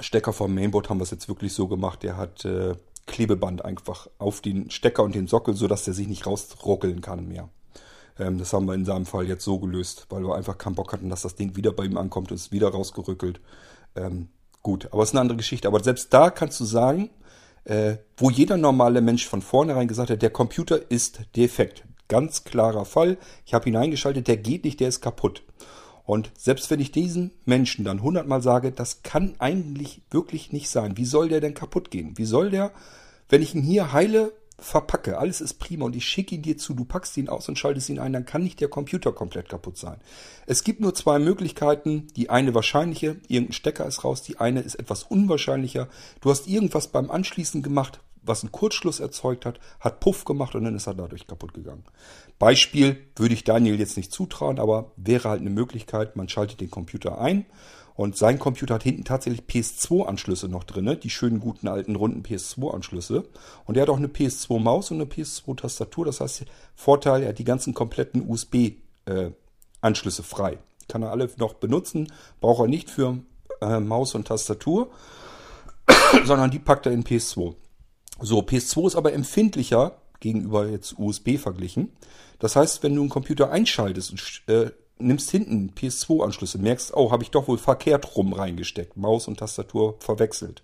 Stecker vom Mainboard haben wir es jetzt wirklich so gemacht. Der hat äh, Klebeband einfach auf den Stecker und den Sockel, sodass der sich nicht rausruckeln kann mehr. Ähm, das haben wir in seinem Fall jetzt so gelöst, weil wir einfach keinen Bock hatten, dass das Ding wieder bei ihm ankommt und ist wieder rausgerückelt. Ähm, gut, aber es ist eine andere Geschichte. Aber selbst da kannst du sagen, äh, wo jeder normale Mensch von vornherein gesagt hat, der Computer ist defekt. Ganz klarer Fall. Ich habe ihn eingeschaltet, der geht nicht, der ist kaputt. Und selbst wenn ich diesen Menschen dann hundertmal sage, das kann eigentlich wirklich nicht sein. Wie soll der denn kaputt gehen? Wie soll der, wenn ich ihn hier heile verpacke, alles ist prima und ich schicke ihn dir zu, du packst ihn aus und schaltest ihn ein, dann kann nicht der Computer komplett kaputt sein. Es gibt nur zwei Möglichkeiten. Die eine wahrscheinliche, irgendein Stecker ist raus, die eine ist etwas unwahrscheinlicher. Du hast irgendwas beim Anschließen gemacht, was einen Kurzschluss erzeugt hat, hat Puff gemacht und dann ist er dadurch kaputt gegangen. Beispiel würde ich Daniel jetzt nicht zutrauen, aber wäre halt eine Möglichkeit, man schaltet den Computer ein und sein Computer hat hinten tatsächlich PS2-Anschlüsse noch drin, die schönen guten alten runden PS2-Anschlüsse. Und er hat auch eine PS2-Maus und eine PS2-Tastatur. Das heißt, Vorteil, er hat die ganzen kompletten USB-Anschlüsse äh, frei. Kann er alle noch benutzen, braucht er nicht für äh, Maus und Tastatur, sondern die packt er in PS2. So, PS2 ist aber empfindlicher gegenüber jetzt USB verglichen. Das heißt, wenn du einen Computer einschaltest und äh, nimmst hinten PS2-Anschlüsse, merkst, oh, habe ich doch wohl verkehrt rum reingesteckt, Maus und Tastatur verwechselt.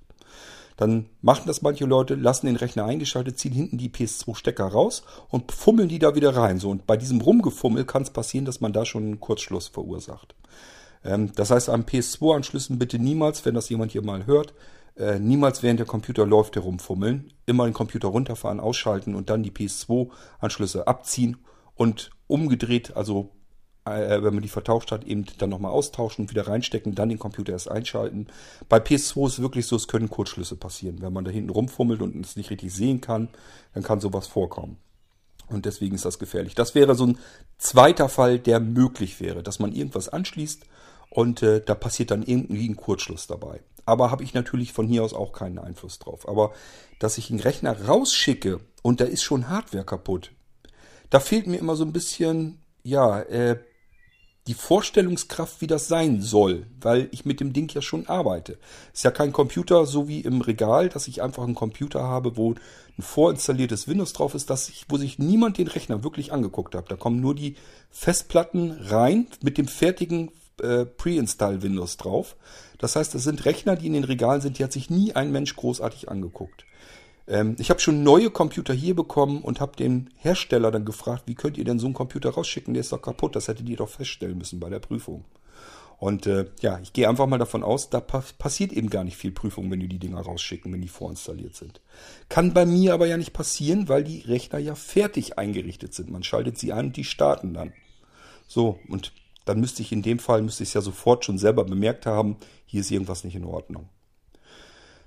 Dann machen das manche Leute, lassen den Rechner eingeschaltet, ziehen hinten die PS2-Stecker raus und fummeln die da wieder rein. So, und bei diesem Rumgefummel kann es passieren, dass man da schon einen Kurzschluss verursacht. Ähm, das heißt, an PS2-Anschlüssen bitte niemals, wenn das jemand hier mal hört, äh, niemals während der Computer läuft herumfummeln. Immer den Computer runterfahren, ausschalten und dann die PS2-Anschlüsse abziehen und umgedreht, also äh, wenn man die vertauscht hat, eben dann nochmal austauschen und wieder reinstecken, dann den Computer erst einschalten. Bei PS2 ist wirklich so, es können Kurzschlüsse passieren. Wenn man da hinten rumfummelt und es nicht richtig sehen kann, dann kann sowas vorkommen. Und deswegen ist das gefährlich. Das wäre so ein zweiter Fall, der möglich wäre, dass man irgendwas anschließt und äh, da passiert dann irgendwie ein Kurzschluss dabei. Aber habe ich natürlich von hier aus auch keinen Einfluss drauf. Aber dass ich einen Rechner rausschicke und da ist schon Hardware kaputt, da fehlt mir immer so ein bisschen, ja, äh, die Vorstellungskraft, wie das sein soll, weil ich mit dem Ding ja schon arbeite. Ist ja kein Computer so wie im Regal, dass ich einfach einen Computer habe, wo ein vorinstalliertes Windows drauf ist, dass ich, wo sich niemand den Rechner wirklich angeguckt hat. Da kommen nur die Festplatten rein mit dem fertigen äh, Pre-Install Windows drauf. Das heißt, das sind Rechner, die in den Regalen sind, die hat sich nie ein Mensch großartig angeguckt. Ähm, ich habe schon neue Computer hier bekommen und habe den Hersteller dann gefragt, wie könnt ihr denn so einen Computer rausschicken? Der ist doch kaputt. Das hättet ihr doch feststellen müssen bei der Prüfung. Und äh, ja, ich gehe einfach mal davon aus, da pa passiert eben gar nicht viel Prüfung, wenn die die Dinger rausschicken, wenn die vorinstalliert sind. Kann bei mir aber ja nicht passieren, weil die Rechner ja fertig eingerichtet sind. Man schaltet sie an und die starten dann. So, und dann müsste ich in dem Fall, müsste ich es ja sofort schon selber bemerkt haben, hier ist irgendwas nicht in Ordnung.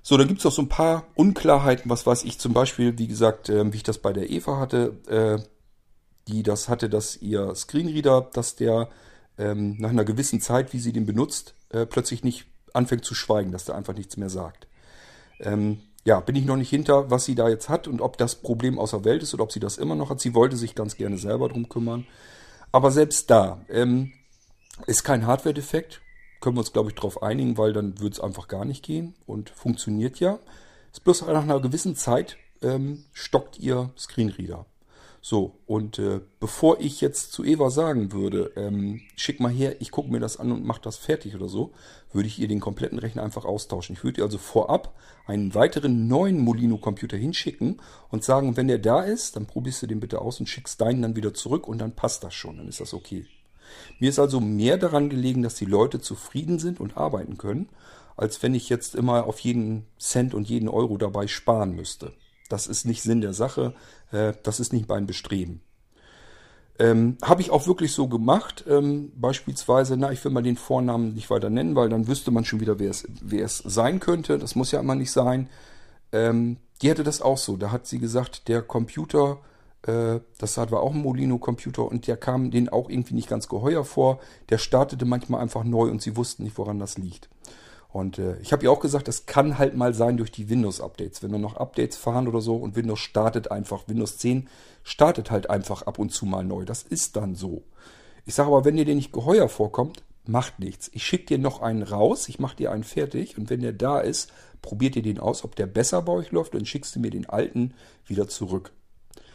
So, dann gibt es auch so ein paar Unklarheiten, was weiß ich zum Beispiel, wie gesagt, äh, wie ich das bei der Eva hatte, äh, die das hatte, dass ihr Screenreader, dass der ähm, nach einer gewissen Zeit, wie sie den benutzt, äh, plötzlich nicht anfängt zu schweigen, dass der einfach nichts mehr sagt. Ähm, ja, bin ich noch nicht hinter, was sie da jetzt hat und ob das Problem außer Welt ist oder ob sie das immer noch hat. Sie wollte sich ganz gerne selber drum kümmern. Aber selbst da ähm, ist kein Hardware-Defekt können wir uns, glaube ich, darauf einigen, weil dann wird es einfach gar nicht gehen und funktioniert ja. Ist bloß nach einer gewissen Zeit ähm, stockt ihr Screenreader. So, und äh, bevor ich jetzt zu Eva sagen würde, ähm, schick mal her, ich gucke mir das an und mach das fertig oder so, würde ich ihr den kompletten Rechner einfach austauschen. Ich würde ihr also vorab einen weiteren neuen Molino-Computer hinschicken und sagen, wenn der da ist, dann probierst du den bitte aus und schickst deinen dann wieder zurück und dann passt das schon, dann ist das okay. Mir ist also mehr daran gelegen, dass die Leute zufrieden sind und arbeiten können, als wenn ich jetzt immer auf jeden Cent und jeden Euro dabei sparen müsste. Das ist nicht Sinn der Sache, äh, das ist nicht mein Bestreben. Ähm, Habe ich auch wirklich so gemacht. Ähm, beispielsweise, na, ich will mal den Vornamen nicht weiter nennen, weil dann wüsste man schon wieder, wer es, sein könnte. Das muss ja immer nicht sein. Ähm, die hatte das auch so. Da hat sie gesagt, der Computer das war auch ein Molino-Computer und der kam denen auch irgendwie nicht ganz geheuer vor. Der startete manchmal einfach neu und sie wussten nicht, woran das liegt. Und äh, ich habe ja auch gesagt, das kann halt mal sein durch die Windows-Updates. Wenn wir noch Updates fahren oder so und Windows startet einfach, Windows 10 startet halt einfach ab und zu mal neu. Das ist dann so. Ich sage aber, wenn dir den nicht geheuer vorkommt, macht nichts. Ich schicke dir noch einen raus, ich mache dir einen fertig und wenn der da ist, probiert ihr den aus, ob der besser bei euch läuft und schickst du mir den alten wieder zurück.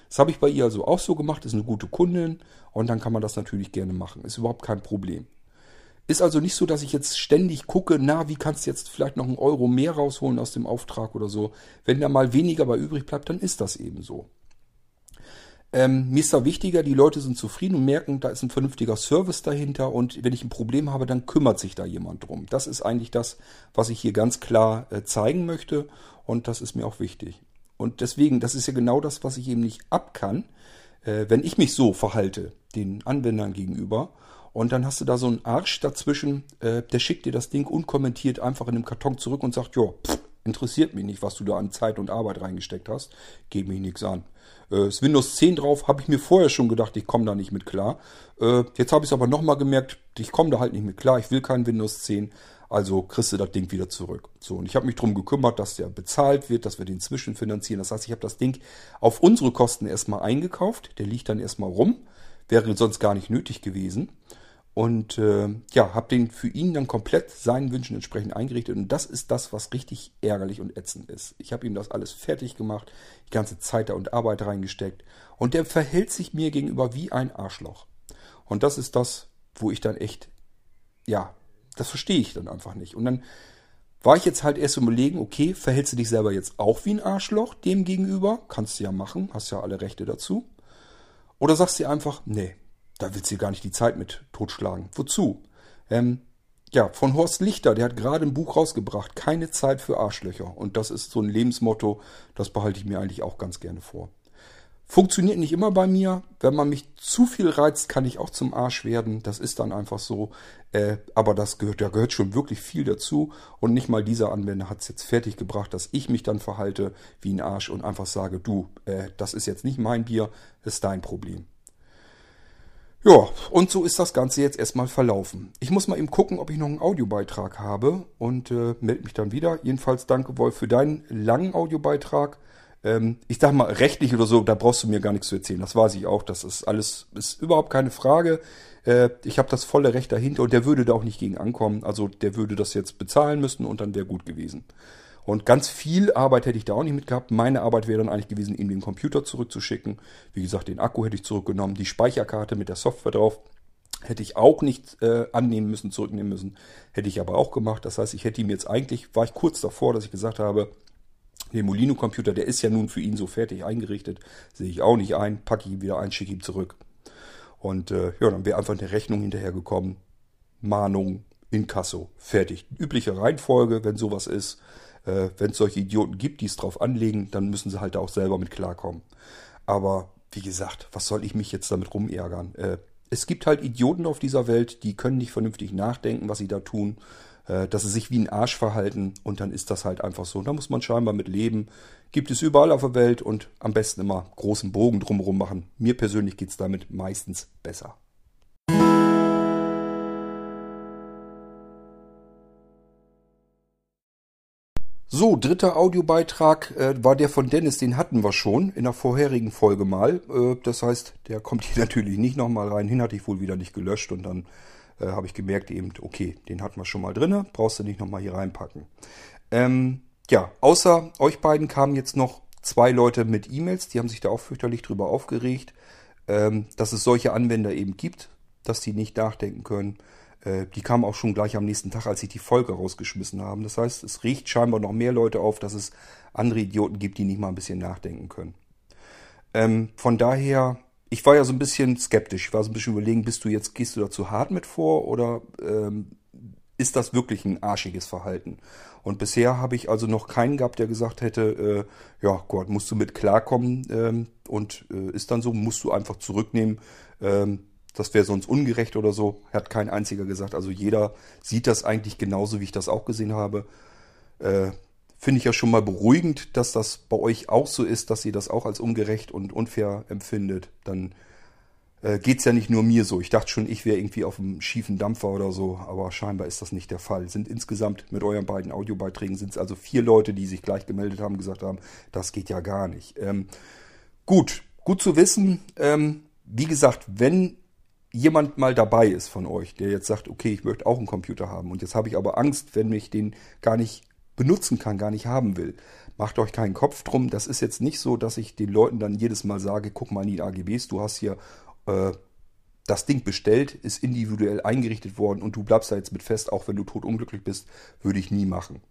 Das habe ich bei ihr also auch so gemacht, ist eine gute Kundin und dann kann man das natürlich gerne machen. Ist überhaupt kein Problem. Ist also nicht so, dass ich jetzt ständig gucke, na, wie kannst du jetzt vielleicht noch einen Euro mehr rausholen aus dem Auftrag oder so. Wenn da mal weniger bei übrig bleibt, dann ist das eben so. Ähm, mir ist da wichtiger, die Leute sind zufrieden und merken, da ist ein vernünftiger Service dahinter und wenn ich ein Problem habe, dann kümmert sich da jemand drum. Das ist eigentlich das, was ich hier ganz klar äh, zeigen möchte und das ist mir auch wichtig. Und deswegen, das ist ja genau das, was ich eben nicht ab kann, äh, wenn ich mich so verhalte, den Anwendern gegenüber. Und dann hast du da so einen Arsch dazwischen, äh, der schickt dir das Ding unkommentiert einfach in einem Karton zurück und sagt, ja, interessiert mich nicht, was du da an Zeit und Arbeit reingesteckt hast, geht mich nichts an. Äh, ist Windows 10 drauf, habe ich mir vorher schon gedacht, ich komme da nicht mit klar. Äh, jetzt habe ich es aber nochmal gemerkt, ich komme da halt nicht mit klar, ich will kein Windows 10. Also kriegst du das Ding wieder zurück. So, und ich habe mich darum gekümmert, dass der bezahlt wird, dass wir den zwischenfinanzieren. Das heißt, ich habe das Ding auf unsere Kosten erstmal eingekauft. Der liegt dann erstmal rum. Wäre sonst gar nicht nötig gewesen. Und äh, ja, habe den für ihn dann komplett seinen Wünschen entsprechend eingerichtet. Und das ist das, was richtig ärgerlich und ätzend ist. Ich habe ihm das alles fertig gemacht, die ganze Zeit da und Arbeit reingesteckt. Und der verhält sich mir gegenüber wie ein Arschloch. Und das ist das, wo ich dann echt, ja, das verstehe ich dann einfach nicht. Und dann war ich jetzt halt erst überlegen, okay, verhältst du dich selber jetzt auch wie ein Arschloch dem gegenüber? Kannst du ja machen, hast ja alle Rechte dazu. Oder sagst du einfach, nee, da willst du gar nicht die Zeit mit totschlagen. Wozu? Ähm, ja, von Horst Lichter, der hat gerade ein Buch rausgebracht, keine Zeit für Arschlöcher. Und das ist so ein Lebensmotto, das behalte ich mir eigentlich auch ganz gerne vor. Funktioniert nicht immer bei mir. Wenn man mich zu viel reizt, kann ich auch zum Arsch werden. Das ist dann einfach so. Äh, aber das gehört, da gehört schon wirklich viel dazu. Und nicht mal dieser Anwender hat es jetzt fertig gebracht, dass ich mich dann verhalte wie ein Arsch und einfach sage, du, äh, das ist jetzt nicht mein Bier, ist dein Problem. Ja, und so ist das Ganze jetzt erstmal verlaufen. Ich muss mal eben gucken, ob ich noch einen Audiobeitrag habe und äh, melde mich dann wieder. Jedenfalls danke Wolf für deinen langen Audiobeitrag. Ähm, ich sag mal, rechtlich oder so, da brauchst du mir gar nichts zu erzählen. Das weiß ich auch. Das ist alles, ist überhaupt keine Frage. Äh, ich habe das volle Recht dahinter und der würde da auch nicht gegen ankommen. Also der würde das jetzt bezahlen müssen und dann wäre gut gewesen. Und ganz viel Arbeit hätte ich da auch nicht mit gehabt. Meine Arbeit wäre dann eigentlich gewesen, ihm den Computer zurückzuschicken. Wie gesagt, den Akku hätte ich zurückgenommen, die Speicherkarte mit der Software drauf. Hätte ich auch nicht äh, annehmen müssen, zurücknehmen müssen. Hätte ich aber auch gemacht. Das heißt, ich hätte ihm jetzt eigentlich, war ich kurz davor, dass ich gesagt habe, der Molino-Computer, der ist ja nun für ihn so fertig eingerichtet, sehe ich auch nicht ein, packe ihn wieder ein, schicke ihn zurück. Und äh, ja, dann wäre einfach eine Rechnung hinterhergekommen. Mahnung, Inkasso, fertig. Übliche Reihenfolge, wenn sowas ist. Äh, wenn es solche Idioten gibt, die es drauf anlegen, dann müssen sie halt auch selber mit klarkommen. Aber wie gesagt, was soll ich mich jetzt damit rumärgern? Äh, es gibt halt Idioten auf dieser Welt, die können nicht vernünftig nachdenken, was sie da tun, dass sie sich wie ein Arsch verhalten und dann ist das halt einfach so. Da muss man scheinbar mit leben. Gibt es überall auf der Welt und am besten immer großen Bogen drumherum machen. Mir persönlich geht es damit meistens besser. So, dritter Audiobeitrag äh, war der von Dennis, den hatten wir schon in der vorherigen Folge mal. Äh, das heißt, der kommt hier natürlich nicht nochmal rein. Hin hatte ich wohl wieder nicht gelöscht und dann äh, habe ich gemerkt eben, okay, den hatten wir schon mal drinne, brauchst du nicht nochmal hier reinpacken. Ähm, ja, außer euch beiden kamen jetzt noch zwei Leute mit E-Mails, die haben sich da auch fürchterlich drüber aufgeregt, ähm, dass es solche Anwender eben gibt, dass die nicht nachdenken können. Äh, die kamen auch schon gleich am nächsten Tag, als ich die Folge rausgeschmissen habe. Das heißt, es riecht scheinbar noch mehr Leute auf, dass es andere Idioten gibt, die nicht mal ein bisschen nachdenken können. Ähm, von daher, ich war ja so ein bisschen skeptisch. Ich war so ein bisschen überlegen, bist du jetzt, gehst du da zu hart mit vor oder ähm, ist das wirklich ein arschiges Verhalten? Und bisher habe ich also noch keinen gehabt, der gesagt hätte, äh, ja Gott, musst du mit klarkommen ähm, und äh, ist dann so, musst du einfach zurücknehmen. Ähm, das wäre sonst ungerecht oder so, hat kein einziger gesagt. Also jeder sieht das eigentlich genauso, wie ich das auch gesehen habe. Äh, Finde ich ja schon mal beruhigend, dass das bei euch auch so ist, dass ihr das auch als ungerecht und unfair empfindet. Dann äh, geht es ja nicht nur mir so. Ich dachte schon, ich wäre irgendwie auf einem schiefen Dampfer oder so, aber scheinbar ist das nicht der Fall. Sind insgesamt mit euren beiden Audiobeiträgen sind es also vier Leute, die sich gleich gemeldet haben, gesagt haben, das geht ja gar nicht. Ähm, gut, gut zu wissen. Ähm, wie gesagt, wenn jemand mal dabei ist von euch, der jetzt sagt, okay, ich möchte auch einen Computer haben und jetzt habe ich aber Angst, wenn ich den gar nicht benutzen kann, gar nicht haben will. Macht euch keinen Kopf drum. Das ist jetzt nicht so, dass ich den Leuten dann jedes Mal sage, guck mal in die AGBs, du hast hier äh, das Ding bestellt, ist individuell eingerichtet worden und du bleibst da jetzt mit fest, auch wenn du totunglücklich bist, würde ich nie machen.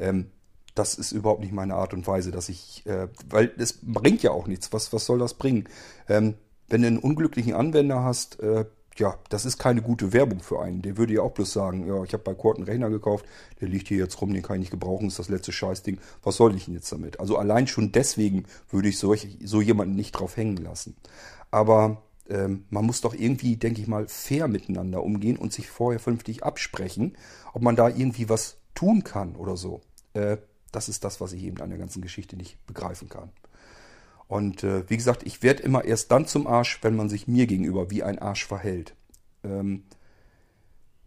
Ähm, das ist überhaupt nicht meine Art und Weise, dass ich, äh, weil es bringt ja auch nichts. Was, was soll das bringen? Ähm, wenn du einen unglücklichen Anwender hast, äh, ja, das ist keine gute Werbung für einen. Der würde ja auch bloß sagen, ja, ich habe bei Kurt einen Rechner gekauft, der liegt hier jetzt rum, den kann ich nicht gebrauchen, ist das letzte Scheißding. Was soll ich denn jetzt damit? Also allein schon deswegen würde ich solch, so jemanden nicht drauf hängen lassen. Aber ähm, man muss doch irgendwie, denke ich mal, fair miteinander umgehen und sich vorher vernünftig absprechen, ob man da irgendwie was tun kann oder so. Äh, das ist das, was ich eben an der ganzen Geschichte nicht begreifen kann. Und äh, wie gesagt, ich werde immer erst dann zum Arsch, wenn man sich mir gegenüber wie ein Arsch verhält. Ähm,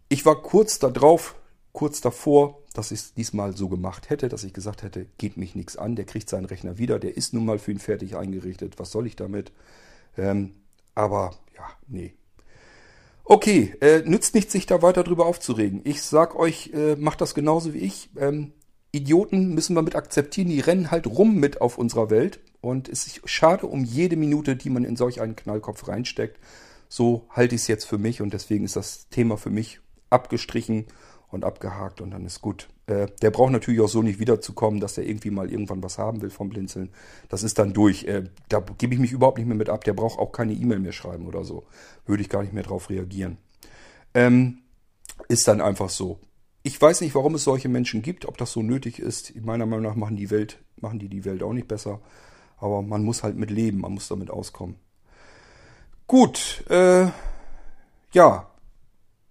ich war kurz darauf, kurz davor, dass ich es diesmal so gemacht hätte, dass ich gesagt hätte, geht mich nichts an, der kriegt seinen Rechner wieder, der ist nun mal für ihn fertig eingerichtet, was soll ich damit? Ähm, aber ja, nee. Okay, äh, nützt nicht, sich da weiter drüber aufzuregen. Ich sag euch, äh, macht das genauso wie ich. Ähm, Idioten müssen wir mit akzeptieren, die rennen halt rum mit auf unserer Welt. Und es ist schade um jede Minute, die man in solch einen Knallkopf reinsteckt. So halte ich es jetzt für mich und deswegen ist das Thema für mich abgestrichen und abgehakt und dann ist gut. Äh, der braucht natürlich auch so nicht wiederzukommen, dass er irgendwie mal irgendwann was haben will vom Blinzeln. Das ist dann durch. Äh, da gebe ich mich überhaupt nicht mehr mit ab. Der braucht auch keine E-Mail mehr schreiben oder so. Würde ich gar nicht mehr drauf reagieren. Ähm, ist dann einfach so. Ich weiß nicht, warum es solche Menschen gibt, ob das so nötig ist. Meiner Meinung nach machen die Welt, machen die die Welt auch nicht besser. Aber man muss halt mit leben, man muss damit auskommen. Gut, äh, ja.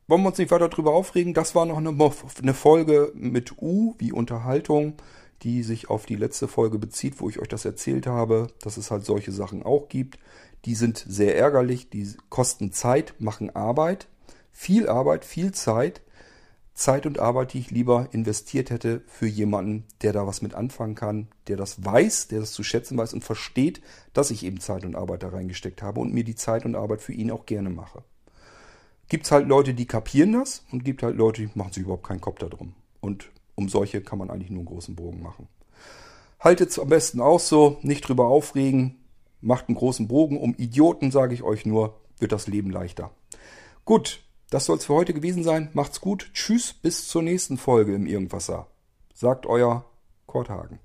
Wollen wir uns nicht weiter drüber aufregen? Das war noch eine, eine Folge mit U wie Unterhaltung, die sich auf die letzte Folge bezieht, wo ich euch das erzählt habe, dass es halt solche Sachen auch gibt. Die sind sehr ärgerlich, die kosten Zeit, machen Arbeit, viel Arbeit, viel Zeit Zeit und Arbeit, die ich lieber investiert hätte für jemanden, der da was mit anfangen kann, der das weiß, der das zu schätzen weiß und versteht, dass ich eben Zeit und Arbeit da reingesteckt habe und mir die Zeit und Arbeit für ihn auch gerne mache. Gibt's halt Leute, die kapieren das und gibt halt Leute, die machen sich überhaupt keinen Kopf darum. Und um solche kann man eigentlich nur einen großen Bogen machen. Haltet's am besten auch so, nicht drüber aufregen, macht einen großen Bogen. Um Idioten, sage ich euch nur, wird das Leben leichter. Gut, das soll es für heute gewesen sein. Macht's gut. Tschüss, bis zur nächsten Folge im Irgendwasser. Sagt euer Kurt Hagen.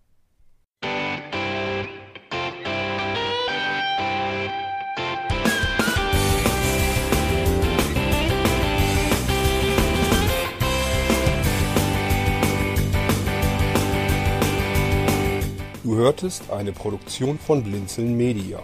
Du hörtest eine Produktion von Blinzeln Media.